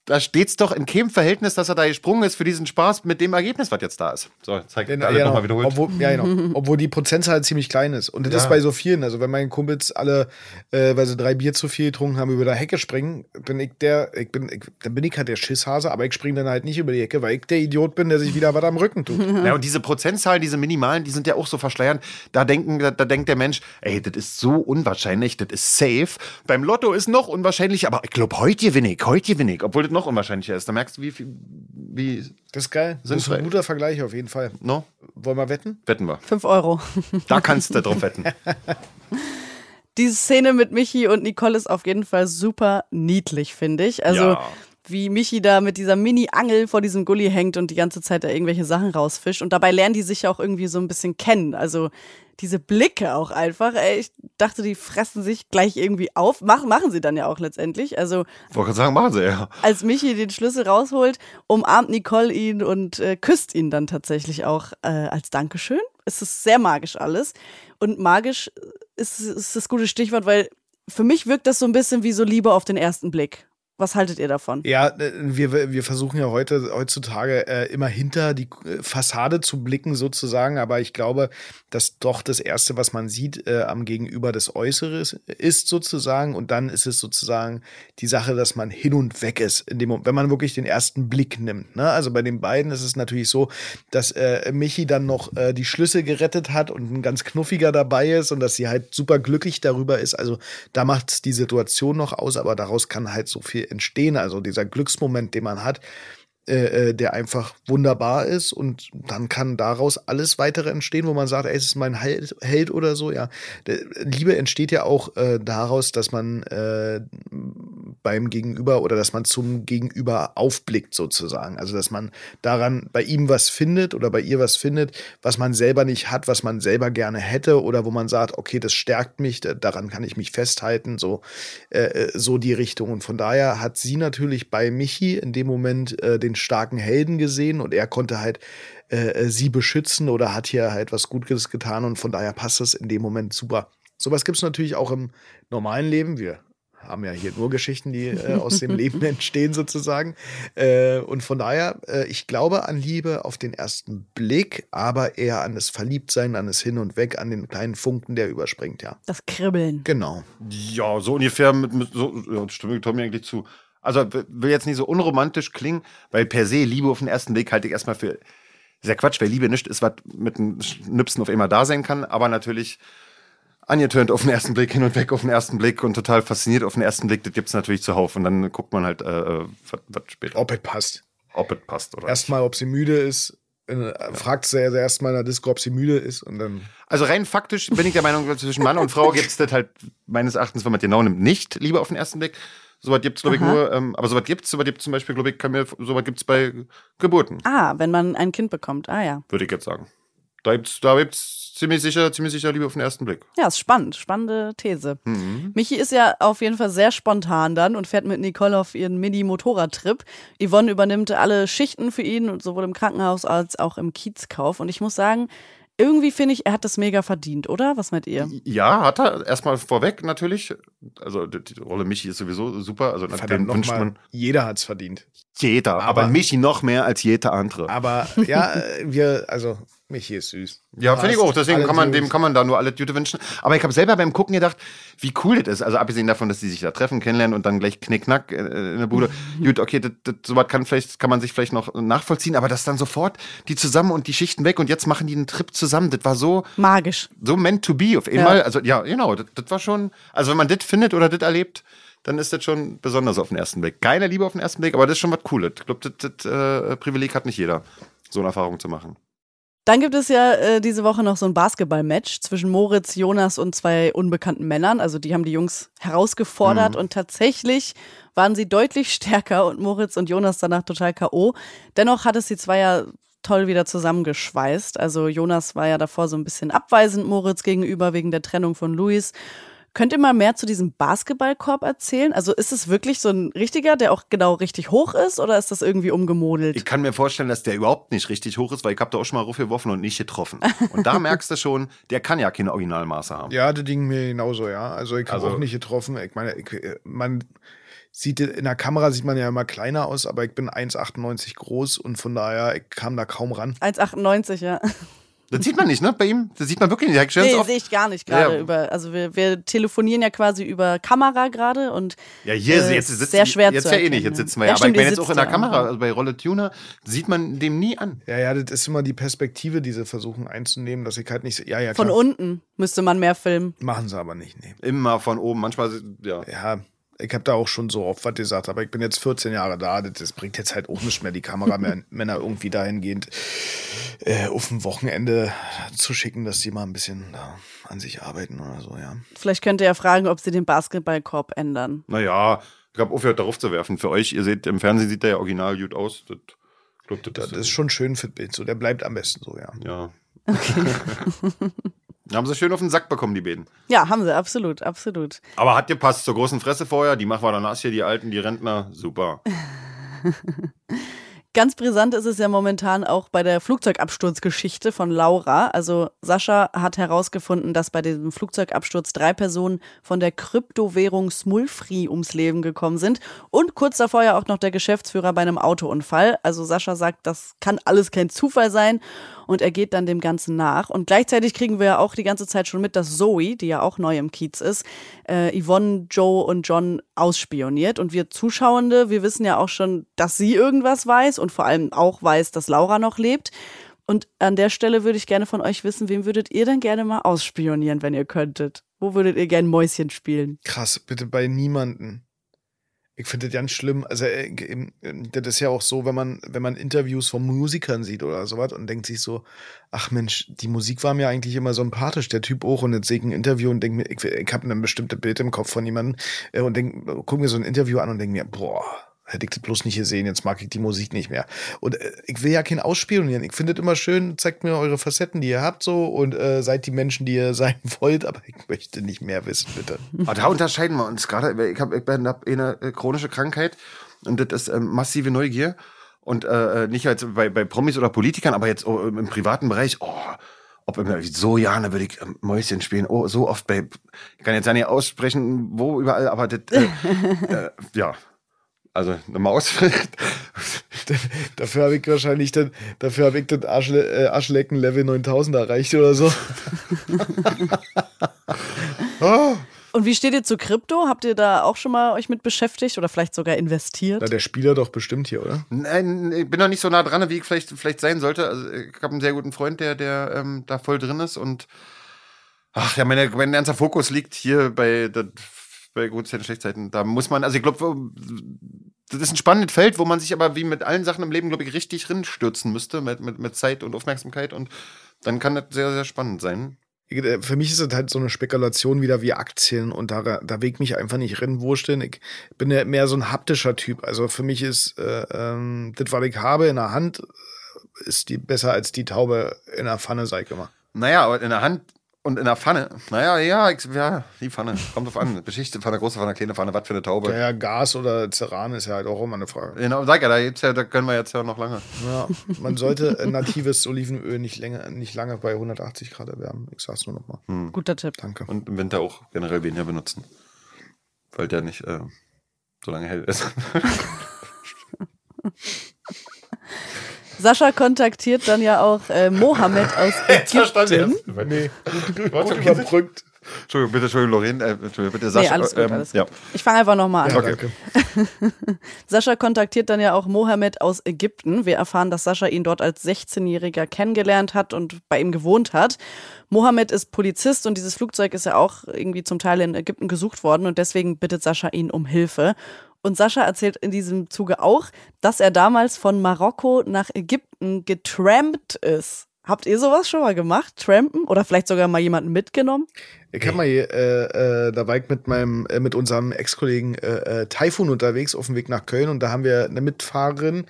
da steht es doch in keinem Verhältnis, dass er da gesprungen ist für diesen Spaß mit dem Ergebnis, was jetzt da ist. So, zeigt ja, alle
ja,
nochmal wiederholt.
Obwohl, ja, genau. [laughs] Obwohl die Prozentzahl ziemlich klein ist. Und das ja. ist bei so vielen. Also, wenn meine Kumpels alle, äh, weil sie drei Bier zu viel getrunken haben, über der Hecke springen, bin ich der, ich bin, ich, dann bin ich halt der Schisshase, aber ich springe dann halt nicht über die Hecke, weil ich der Idiot bin, der sich wieder was am Rücken tut. [laughs]
Ja, und diese Prozentzahlen, diese minimalen, die sind ja auch so verschleiern. Da denken, da, da denkt der Mensch, ey, das ist so unwahrscheinlich, das ist safe. Beim Lotto ist noch unwahrscheinlich, aber ich glaube, heute gewinne ich, heute gewinne ich, obwohl das noch unwahrscheinlicher ist merkst du, wie viel. Wie
das ist geil. Das ist ein guter Vergleich auf jeden Fall.
No?
Wollen wir wetten?
Wetten wir.
Fünf Euro.
Da kannst du drauf wetten. [laughs]
Diese Szene mit Michi und Nicole ist auf jeden Fall super niedlich, finde ich. Also. Ja wie Michi da mit dieser Mini-Angel vor diesem Gully hängt und die ganze Zeit da irgendwelche Sachen rausfischt. Und dabei lernen die sich ja auch irgendwie so ein bisschen kennen. Also diese Blicke auch einfach. Ey, ich dachte, die fressen sich gleich irgendwie auf. Mach, machen sie dann ja auch letztendlich. Also,
ich wollte sagen, machen sie ja.
Als Michi den Schlüssel rausholt, umarmt Nicole ihn und äh, küsst ihn dann tatsächlich auch äh, als Dankeschön. Es ist sehr magisch alles. Und magisch ist, ist das gute Stichwort, weil für mich wirkt das so ein bisschen wie so Liebe auf den ersten Blick. Was haltet ihr davon?
Ja, äh, wir, wir versuchen ja heute, heutzutage äh, immer hinter die äh, Fassade zu blicken, sozusagen. Aber ich glaube, dass doch das Erste, was man sieht, äh, am Gegenüber des Äußeres ist, sozusagen. Und dann ist es sozusagen die Sache, dass man hin und weg ist, in dem wenn man wirklich den ersten Blick nimmt. Ne? Also bei den beiden ist es natürlich so, dass äh, Michi dann noch äh, die Schlüssel gerettet hat und ein ganz knuffiger dabei ist und dass sie halt super glücklich darüber ist. Also da macht die Situation noch aus, aber daraus kann halt so viel entstehen. Also dieser Glücksmoment, den man hat, äh, äh, der einfach wunderbar ist und dann kann daraus alles weitere entstehen, wo man sagt, ey, es ist mein Held, oder so, ja. Liebe entsteht ja auch äh, daraus, dass man äh, beim Gegenüber oder dass man zum Gegenüber aufblickt sozusagen. Also dass man daran bei ihm was findet oder bei ihr was findet, was man selber nicht hat, was man selber gerne hätte oder wo man sagt, okay, das stärkt mich, daran kann ich mich festhalten, so, äh, äh, so die Richtung. Und von daher hat sie natürlich bei Michi in dem Moment äh, den starken Helden gesehen und er konnte halt äh, äh, sie beschützen oder hat hier halt was Gutes getan und von daher passt es in dem Moment super. Sowas gibt es natürlich auch im normalen Leben. Wir haben ja hier nur Geschichten, die äh, aus dem [laughs] Leben entstehen sozusagen. Äh, und von daher, äh, ich glaube an Liebe auf den ersten Blick, aber eher an das Verliebtsein, an das Hin und Weg, an den kleinen Funken, der überspringt, ja.
Das Kribbeln.
Genau.
Ja, so ungefähr mit, mit so, ja, stimme ich Tommy eigentlich zu. Also will jetzt nicht so unromantisch klingen, weil per se Liebe auf den ersten Blick halte ich erstmal für sehr Quatsch, weil Liebe nicht ist, was mit einem Schnipsen auf einmal da sein kann, aber natürlich angetönt auf den ersten Blick, hin und weg auf den ersten Blick und total fasziniert auf den ersten Blick, das gibt es natürlich zuhauf. Und dann guckt man halt, äh, äh, was, später,
Ob es passt.
ob es passt oder.
Erstmal, ob sie müde ist. Äh, fragt sie ja erstmal in der Disco, ob sie müde ist und dann.
Also rein faktisch bin ich der Meinung, zwischen Mann und Frau gibt es das halt meines Erachtens, wenn man genau nimmt, nicht Liebe auf den ersten Blick. Sowas gibt es, glaube ich,
Aha.
nur, ähm, aber sowas gibt es, sowas gibt zum Beispiel, glaube ich, kann mir, sowas gibt es bei Geburten,
Ah, wenn man ein Kind bekommt. Ah ja.
würde ich jetzt sagen. Da gibt's, da gibt's ziemlich sicher, ziemlich sicher Liebe auf den ersten Blick.
Ja, ist spannend. Spannende These.
Mhm.
Michi ist ja auf jeden Fall sehr spontan dann und fährt mit Nicole auf ihren Mini-Motorradtrip. Yvonne übernimmt alle Schichten für ihn, sowohl im Krankenhaus als auch im Kiezkauf. Und ich muss sagen, irgendwie finde ich, er hat das mega verdient, oder? Was meint ihr?
Ja, hat er. Erstmal vorweg natürlich. Also die, Rolle Michi ist sowieso super. Also
Verdammt
den wünscht
nochmal,
man
jeder hat's verdient.
jeder. Aber,
Aber-
Michi noch mehr als jeder andere.
Aber ja, äh, wir, also, Michi ist süß.
Ja, finde ich auch. Deswegen kann man, dem kann man da nur alle Tüte wünschen. Aber ich habe selber beim Gucken gedacht, wie cool das ist. Also abgesehen davon, dass die sich da treffen, kennenlernen und dann gleich knickknack äh, in der Bude. Gut, okay, das, das, sowas kann vielleicht, kann man sich vielleicht noch nachvollziehen, aber das dann sofort die zusammen und die Schichten weg und jetzt machen die einen Trip zusammen. Das war so,
Magisch.
so meant to be auf einmal. Also ja, genau, das, das war schon, also wenn man das findet oder das erlebt, dann ist das schon besonders auf den ersten Blick. Keine Liebe auf den ersten Blick, aber das ist schon was Cooles. Ich glaube, das, das äh, Privileg hat nicht jeder, so eine Erfahrung zu machen.
Dann gibt es ja äh, diese Woche noch so ein Basketball-Match zwischen Moritz, Jonas und zwei unbekannten Männern. Also die haben die Jungs herausgefordert und tatsächlich waren sie deutlich stärker und Moritz und Jonas danach total K.O. Dennoch hat es die zwei ja toll wieder zusammengeschweißt. Also Jonas war ja davor so ein bisschen abweisend Moritz gegenüber wegen der Trennung von Luis. Könnt ihr mal mehr zu diesem Basketballkorb erzählen? Also ist es wirklich so ein richtiger, der auch genau richtig hoch ist oder ist das irgendwie umgemodelt?
Ich kann mir vorstellen, dass der überhaupt nicht richtig hoch ist, weil ich habe da auch schon mal raufgeworfen und nicht getroffen. [laughs] Und da merkst du schon, der kann ja keine Originalmaße haben.
Ja, das Ding mir genauso, ja. Also ich habe
Also-
auch nicht getroffen. Ich meine, ich, äh, man sieht in der Kamera sieht man ja immer kleiner aus, aber ich bin 1,98 groß und von daher ich kam da kaum ran.
1,98, ja.
Das sieht man nicht, ne? Bei ihm. Das sieht man wirklich nicht. Ich
Nee, sehe ich gar nicht gerade
Ja.
über. Also wir, wir telefonieren ja quasi über Kamera gerade und
ja, hier
äh,
jetzt sitzen
sehr schwer
jetzt
zu
ja eh nicht. Jetzt sitzen wir
Ja,
ja. aber
stimmt,
ich meine jetzt auch in
sitzt
der Kamera, also bei Rolle Tuner, sieht man dem nie an.
Ja, ja, das ist immer die Perspektive, die sie versuchen einzunehmen, dass ich halt nicht. Ja, ja,
von
klar.
unten müsste man mehr filmen.
Machen sie aber nicht, nee.
Immer von oben. Manchmal, ja.
Ja, ich habe da auch schon so oft was gesagt, aber ich bin jetzt 14 Jahre da. Das, bringt jetzt halt auch nicht mehr, die Kameramänner [laughs] irgendwie dahingehend äh, auf ein Wochenende zu schicken, dass die mal ein bisschen da an sich arbeiten oder so, ja.
Vielleicht könnt ihr ja fragen, ob sie den Basketballkorb ändern.
Naja, ich habe aufgehört, darauf zu werfen. Für euch, ihr seht, im Fernsehen sieht der ja original gut aus. Das, glaub, das,
Das ist schon schön für Bild. So, der bleibt am besten so, ja.
Ja. [laughs] [laughs] Haben sie schön auf den Sack bekommen, die beiden.
Ja, haben sie, absolut, absolut.
Aber hat gepasst zur großen Fresse vorher. Die machen wir dann nass hier, die Alten, die Rentner. Super. [laughs]
Ganz brisant ist es ja momentan auch bei der Flugzeugabsturzgeschichte von Laura. Also Sascha hat herausgefunden, dass bei diesem Flugzeugabsturz drei Personen von der Kryptowährung Smulfri ums Leben gekommen sind. Und kurz davor ja auch noch der Geschäftsführer bei einem Autounfall. Also Sascha sagt, das kann alles kein Zufall sein. Und er geht dann dem Ganzen nach. Und gleichzeitig kriegen wir ja auch die ganze Zeit schon mit, dass Zoe, die ja auch neu im Kiez ist, äh, Yvonne, Joe und John ausspioniert. Und wir Zuschauende, wir wissen ja auch schon, dass sie irgendwas weiß und vor allem auch weiß, dass Laura noch lebt. Und an der Stelle würde ich gerne von euch wissen, wem würdet ihr denn gerne mal ausspionieren, wenn ihr könntet? Wo würdet ihr gerne Mäuschen spielen?
Krass, bitte bei niemanden. Ich finde das ganz schlimm. Also, äh, ähm, das ist ja auch so, wenn man, wenn man Interviews von Musikern sieht oder sowas und denkt sich so, ach Mensch, die Musik war mir eigentlich immer sympathisch, der Typ auch. Und jetzt sehe ich ein Interview und denke mir, ich, ich habe ein bestimmtes Bild im Kopf von jemandem äh, und denk, guck mir so ein Interview an und denke mir, boah, hätte ich das bloß nicht gesehen, jetzt mag ich die Musik nicht mehr. Und äh, ich will ja kein ausspionieren. Ich finde es immer schön, zeigt mir eure Facetten, die ihr habt so und äh, seid die Menschen, die ihr [laughs] sein wollt, aber ich möchte nicht mehr wissen, bitte.
Aber da unterscheiden wir uns gerade. Ich habe ich hab eine äh, chronische Krankheit und das ist ähm, massive Neugier. Und äh, nicht als bei, bei Promis oder Politikern, aber jetzt oh, im privaten Bereich. Oh, ob immer so gerne würde ich ähm, Mäuschen spielen. Oh, so oft bei, ich kann jetzt ja nicht aussprechen, wo überall, aber das, äh, [laughs] äh, ja. Also eine Maus. [laughs]
Dafür habe ich wahrscheinlich dann, dafür habe ich das Arschle äh, Arschlecken Level 9000 erreicht oder so.
oh. [laughs]
Und wie steht ihr zu Krypto? Habt ihr da auch schon mal euch mit beschäftigt oder vielleicht sogar investiert?
Na, der Spieler doch bestimmt hier, oder?
Nein, ich bin noch nicht so nah dran, wie ich vielleicht, vielleicht sein sollte. Also ich habe einen sehr guten Freund, der, der ähm, da voll drin ist und ach ja, meine, mein ganzer Fokus liegt hier bei, bei guten Zeiten, Schlechtzeiten. Da muss man, also ich glaube, das ist ein spannendes Feld, wo man sich aber wie mit allen Sachen im Leben, glaube ich, richtig rinstürzen müsste, mit, mit, mit Zeit und Aufmerksamkeit und dann kann das sehr, sehr spannend sein.
Äh, für mich ist es halt so eine Spekulation wieder wie Aktien und da, da weg mich einfach nicht rinwurschteln. Ich bin ja mehr so ein haptischer Typ. Also für mich ist äh, ähm, das, was ich habe in der Hand, ist die besser als die Taube in der Pfanne, sag ich immer.
Naja, aber in der Hand und in der Pfanne. Naja, ja, ich, ja, die Pfanne. Kommt drauf an. [laughs] Beschichte Pfanne, große Pfanne, kleine Pfanne, was für eine Taube.
Ja, ja, Gas oder Ceran ist ja halt auch immer eine Frage.
Genau, sag ja, da, ja, da können wir jetzt ja noch lange.
Ja, man sollte natives Olivenöl nicht, länger, nicht lange bei 180 Grad erwärmen. Ich sag's nur nochmal.
Hm. Guter Tipp.
Danke.
Und im Winter auch generell weniger benutzen. Weil der nicht äh, so lange hell ist. [laughs]
Sascha kontaktiert dann ja auch äh, Mohammed aus [laughs] Ägypten.
Nee, gut überbrückt.
Entschuldigung, bitte, Entschuldigung, Lorraine. Äh, Entschuldigung, bitte, Sascha.
Nee, alles gut,
ähm,
alles
ja.
gut. Ich fange einfach nochmal an.
Ja, okay. [laughs]
Sascha kontaktiert dann ja auch Mohammed aus Ägypten. Wir erfahren, dass Sascha ihn dort als 16-Jähriger kennengelernt hat und bei ihm gewohnt hat. Mohammed ist Polizist und dieses Flugzeug ist ja auch irgendwie zum Teil in Ägypten gesucht worden und deswegen bittet Sascha ihn um Hilfe. Und Sascha erzählt in diesem Zuge auch, dass er damals von Marokko nach Ägypten getrampt ist. Habt ihr sowas schon mal gemacht? Trampen? Oder vielleicht sogar mal jemanden mitgenommen?
Ich habe mal, äh, äh, da war ich mit meinem, äh, mit unserem Ex-Kollegen äh, äh, Taifun unterwegs auf dem Weg nach Köln und da haben wir eine Mitfahrerin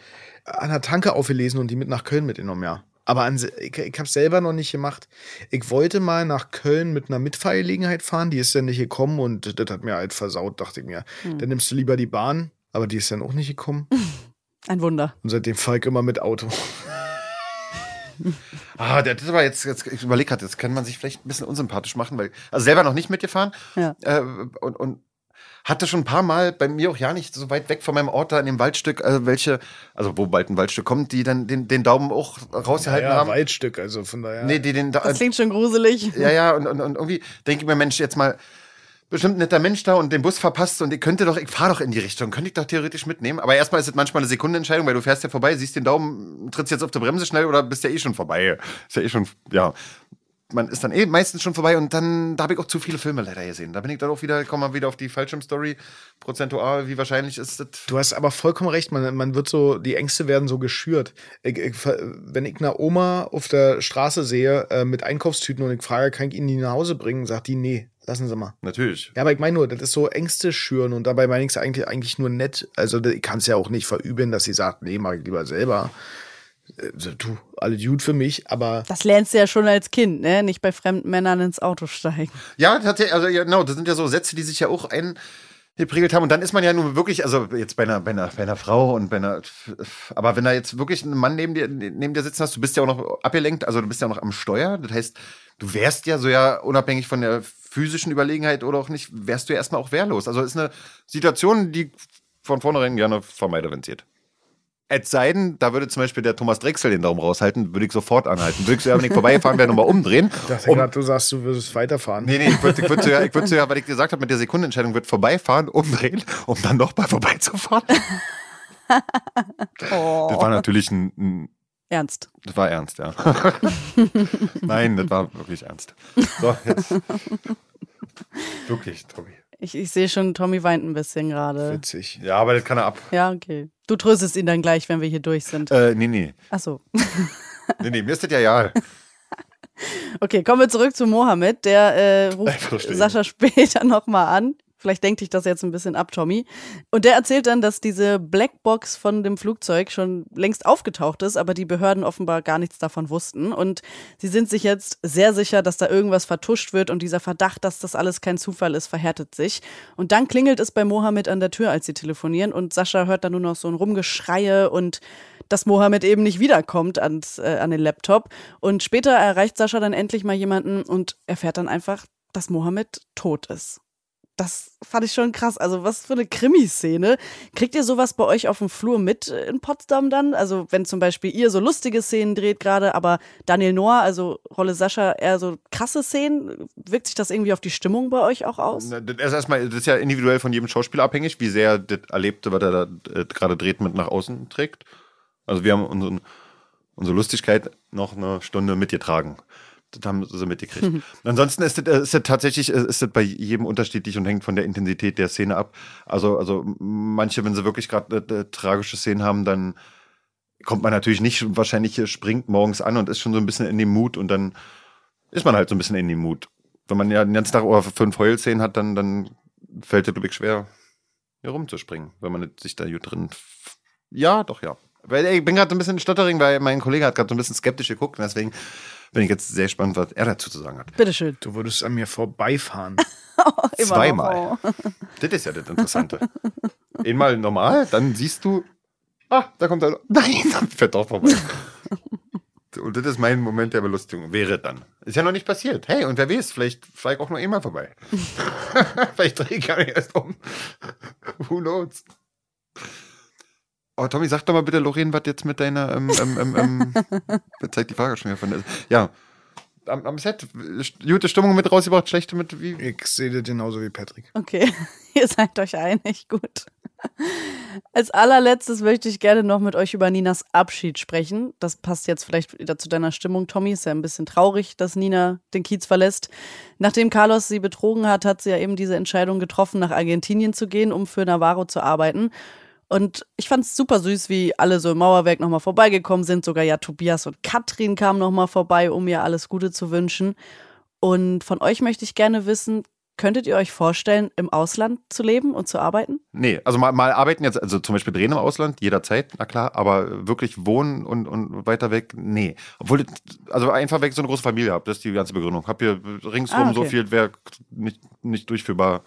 an der Tanke aufgelesen und die mit nach Köln mitgenommen, ja. Aber an, ich, ich habe selber noch nicht gemacht. Ich wollte mal nach Köln mit einer Mitfahrgelegenheit fahren, die ist dann nicht gekommen und das hat mir halt versaut, dachte ich mir.
Hm.
Dann nimmst du lieber die Bahn, aber die ist dann auch nicht gekommen. [laughs]
Ein Wunder.
Und seitdem fahre ich immer mit Auto. [laughs] [laughs]
Ah, das ist aber jetzt, jetzt ich überlege gerade, jetzt kann man sich vielleicht ein bisschen unsympathisch machen, weil, also selber noch nicht mitgefahren.
Ja.
Äh, und, und hatte schon ein paar Mal bei mir auch ja nicht so weit weg von meinem Ort da in dem Waldstück, äh, welche, also wo bald ein Waldstück kommt, die dann den, den Daumen auch rausgehalten
ja,
haben.
Waldstück, also von daher.
Nee, die den,
Das klingt schon gruselig.
ja, ja, und, und, und irgendwie denke ich mir, Mensch, jetzt mal bestimmt ein netter Mensch da und den Bus verpasst und ich könnte doch, ich fahre doch in die Richtung, könnte ich doch theoretisch mitnehmen. Aber erstmal ist es manchmal eine Sekundenentscheidung, weil du fährst ja vorbei, siehst den Daumen, trittst jetzt auf der Bremse schnell oder bist ja eh schon vorbei. Ist ja eh schon, ja. Man ist dann eh meistens schon vorbei und dann, da habe ich auch zu viele Filme leider gesehen. Da bin ich dann auch wieder, komme mal wieder auf die Fallschirmstory. Prozentual, wie wahrscheinlich ist das?
Du hast aber vollkommen recht, man, man wird so, die Ängste werden so geschürt. Ich, ich, wenn ich eine Oma auf der Straße sehe äh, mit Einkaufstüten und ich frage, kann ich Ihnen die nach Hause bringen, sagt die, nee, lassen Sie mal.
Natürlich.
Ja, aber ich meine nur, das ist so Ängste schüren und dabei meine ich es eigentlich, eigentlich nur nett. Also ich kann es ja auch nicht verüben, dass sie sagt, nee, mach ich lieber selber. Also, du, alle gut für mich, aber
Das lernst du ja schon als Kind, ne? Nicht bei fremden Männern ins Auto steigen.
Ja, tatsächlich, also ja, genau, das sind ja so Sätze, die sich ja auch eingeprägelt haben. Und dann ist man ja nun wirklich, also jetzt bei einer, bei einer, bei einer Frau und bei einer, aber wenn da jetzt wirklich ein Mann neben dir, neben dir sitzen hast, du bist ja auch noch abgelenkt, also du bist ja auch noch am Steuer. Das heißt, du wärst ja so ja unabhängig von der physischen Überlegenheit oder auch nicht, wärst du ja erstmal auch wehrlos. Also ist eine Situation, die von vornherein gerne vermeide, wenn es sei denn, da würde zum Beispiel der Thomas Drechsel den Daumen raushalten, würde ich sofort anhalten. Würde ich so ich vorbeigefahren wäre, nochmal umdrehen.
ich dachte
um-
grad, du sagst, du würdest weiterfahren.
Nee, nee, ich würde ich würd so ja, ich würd so ja, weil ich gesagt habe, mit der Sekundenentscheidung wird vorbeifahren, umdrehen, um dann noch mal vorbeizufahren. [laughs]
Oh.
Das war natürlich ein, ein
Ernst.
das war ernst, ja. [laughs] Nein, das war wirklich ernst. So, jetzt. Wirklich, Tobi.
Ich, ich sehe schon, Tommy weint ein bisschen gerade.
Witzig.
Ja, aber das kann er ab.
Ja, okay. Du tröstest ihn dann gleich, wenn wir hier durch sind.
Äh, nee, nee.
Achso. [laughs]
Nee, nee, mir ist das ja ja.
Okay, kommen wir zurück zu Mohammed. Der äh, [laughs] ruft. Sascha später nochmal an. Vielleicht denkt dich das jetzt ein bisschen ab, Tommy. Und der erzählt dann, dass diese Blackbox von dem Flugzeug schon längst aufgetaucht ist, aber die Behörden offenbar gar nichts davon wussten. Und sie sind sich jetzt sehr sicher, dass da irgendwas vertuscht wird und dieser Verdacht, dass das alles kein Zufall ist, verhärtet sich. Und dann klingelt es bei Mohammed an der Tür, als sie telefonieren und Sascha hört dann nur noch so ein Rumgeschreie und dass Mohammed eben nicht wiederkommt ans, äh, an den Laptop. Und später erreicht Sascha dann endlich mal jemanden und erfährt dann einfach, dass Mohammed tot ist das fand ich schon krass. Also, was für eine Krimiszene. Kriegt ihr sowas bei euch auf dem Flur mit in Potsdam dann? Also, wenn zum Beispiel ihr so lustige Szenen dreht gerade, aber Daniel Noah, also Rolle Sascha, eher so krasse Szenen, wirkt sich das irgendwie auf die Stimmung bei euch auch aus?
Das ist erstmal, das ist ja individuell von jedem Schauspieler abhängig, wie sehr das Erlebte, was er da äh, gerade dreht, mit nach außen trägt. Also, wir haben unseren, unsere Lustigkeit noch eine Stunde mitgetragen. Das haben sie mitgekriegt. Mhm. Ansonsten ist das, äh, ist das tatsächlich äh, ist das bei jedem unterschiedlich und hängt von der Intensität der Szene ab. Also, also manche, wenn sie wirklich gerade äh, tragische Szenen haben, dann kommt man natürlich nicht, wahrscheinlich springt morgens an und ist schon so ein bisschen in dem Mut und dann ist man halt so ein bisschen in dem Mut. Wenn man ja den ganzen Tag über fünf Heulszenen hat, dann, dann fällt es, glaube ich, schwer, hier rumzuspringen, wenn man sich da gut drin. Ja, doch, ja. Weil ich bin gerade so ein bisschen stottering, weil mein Kollege hat gerade so ein bisschen skeptisch geguckt und deswegen bin ich jetzt sehr gespannt, was er dazu zu sagen hat.
Bitteschön.
Du würdest an mir vorbeifahren. [laughs]
Zweimal. [laughs] Das ist ja das Interessante. Einmal normal, dann siehst du, ah, da kommt er. [laughs] Nein, dann fährt doch vorbei. Und das ist mein Moment der Belustigung. Wäre dann. Ist ja noch nicht passiert. Hey, und wer weiß, vielleicht fahre ich auch nur einmal vorbei. vielleicht drehe ich gar nicht erst um. Who knows? Oh, Tommy, sag doch mal bitte, Lorraine, was jetzt mit deiner, ähm, ähm, ähm, ähm [laughs] zeigt die Frage schon wieder von der, ja, am, am, Set, gute Stimmung mit rausgebracht, schlechte mit, wie?
Ich sehe das genauso wie Patrick.
Okay, [laughs] ihr seid euch einig, gut. Als allerletztes möchte ich gerne noch mit euch über Ninas Abschied sprechen. Das passt jetzt vielleicht wieder zu deiner Stimmung, Tommy. Ist ja ein bisschen traurig, dass Nina den Kiez verlässt. Nachdem Carlos sie betrogen hat, hat sie ja eben diese Entscheidung getroffen, nach Argentinien zu gehen, um für Navarro zu arbeiten. Und ich fand es super süß, wie alle so im Mauerwerk nochmal vorbeigekommen sind. Sogar ja Tobias und Katrin kamen nochmal vorbei, um mir alles Gute zu wünschen. Und von euch möchte ich gerne wissen, könntet ihr euch vorstellen, im Ausland zu leben und zu arbeiten?
Nee, also mal, mal arbeiten jetzt, also zum Beispiel drehen im Ausland, jederzeit, na klar, aber wirklich wohnen und, und weiter weg, nee. Obwohl, also einfach weg so eine große Familie habe, das ist die ganze Begründung. Hab hier ringsrum ah, okay. so viel, wäre nicht, nicht durchführbar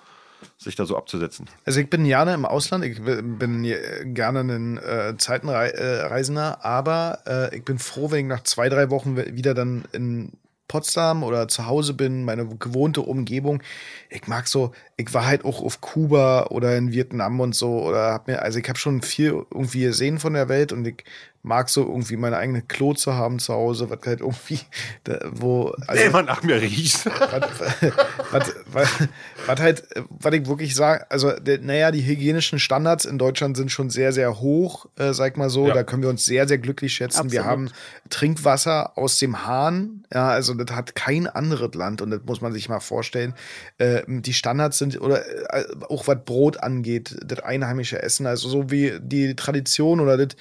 sich da so abzusetzen?
Also ich bin gerne im Ausland, ich bin gerne ein äh, Zeitenreisender, aber äh, ich bin froh, wenn ich nach zwei, drei Wochen wieder dann in Potsdam oder zu Hause bin, meine gewohnte Umgebung. Ich mag so, ich war halt auch auf Kuba oder in Vietnam und so oder hab mir, also ich habe schon viel irgendwie gesehen von der Welt und ich mag so irgendwie meine eigene Klo zu haben zu Hause, was halt irgendwie, da, wo.
Also, nee, man nach mir riecht. [laughs]
Was, halt, was ich wirklich sage, also, naja, die hygienischen Standards in Deutschland sind schon sehr, sehr hoch, äh, sag mal so. Ja. Da können wir uns sehr, sehr glücklich schätzen. Absolut. Wir haben Trinkwasser aus dem Hahn, ja, also das hat kein anderes Land und das muss man sich mal vorstellen. Äh, die Standards sind, oder äh, auch was Brot angeht, das einheimische Essen, also so wie die Tradition oder das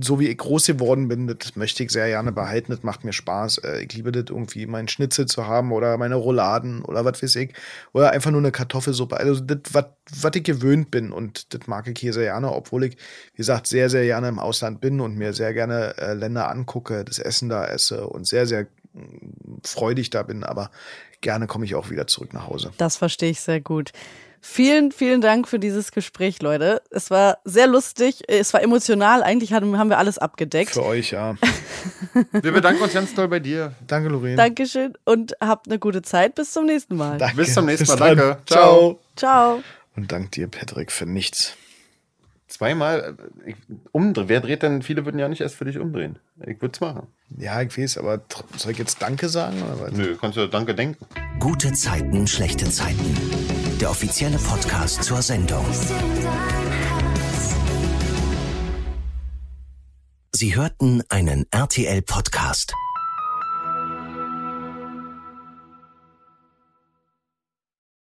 so wie ich groß geworden bin, das möchte ich sehr gerne behalten. Das macht mir Spaß. Äh, ich liebe das irgendwie, meinen Schnitzel zu haben oder meine Rouladen oder was weiß ich. Oder einfach nur eine Kartoffelsuppe. Also das, was ich gewöhnt bin. Und das mag ich hier sehr gerne, obwohl ich, wie gesagt, sehr, sehr gerne im Ausland bin und mir sehr gerne äh, Länder angucke, das Essen da esse und sehr, sehr mm, freudig da bin. Aber gerne komme ich auch wieder zurück nach Hause.
Das verstehe ich sehr gut. Vielen, vielen Dank für dieses Gespräch, Leute. Es war sehr lustig, es war emotional. Eigentlich haben, wir alles abgedeckt.
Für euch, ja. [laughs]
wir bedanken uns ganz toll bei dir.
Danke, Lorraine.
Dankeschön und habt eine gute Zeit. Bis zum nächsten Mal.
Danke. Bis zum nächsten Mal. Danke. Ciao.
Ciao.
Und dank dir, Patrick, für nichts.
Zweimal äh, ich, umdrehen. Wer dreht denn? Viele würden ja nicht erst für dich umdrehen. Ich würde es machen.
Ja, ich weiß, aber soll ich jetzt Danke sagen? Oder
Nö, kannst du Danke denken.
Gute Zeiten, schlechte Zeiten der offizielle Podcast zur Sendung. Sie hörten einen RTL-Podcast.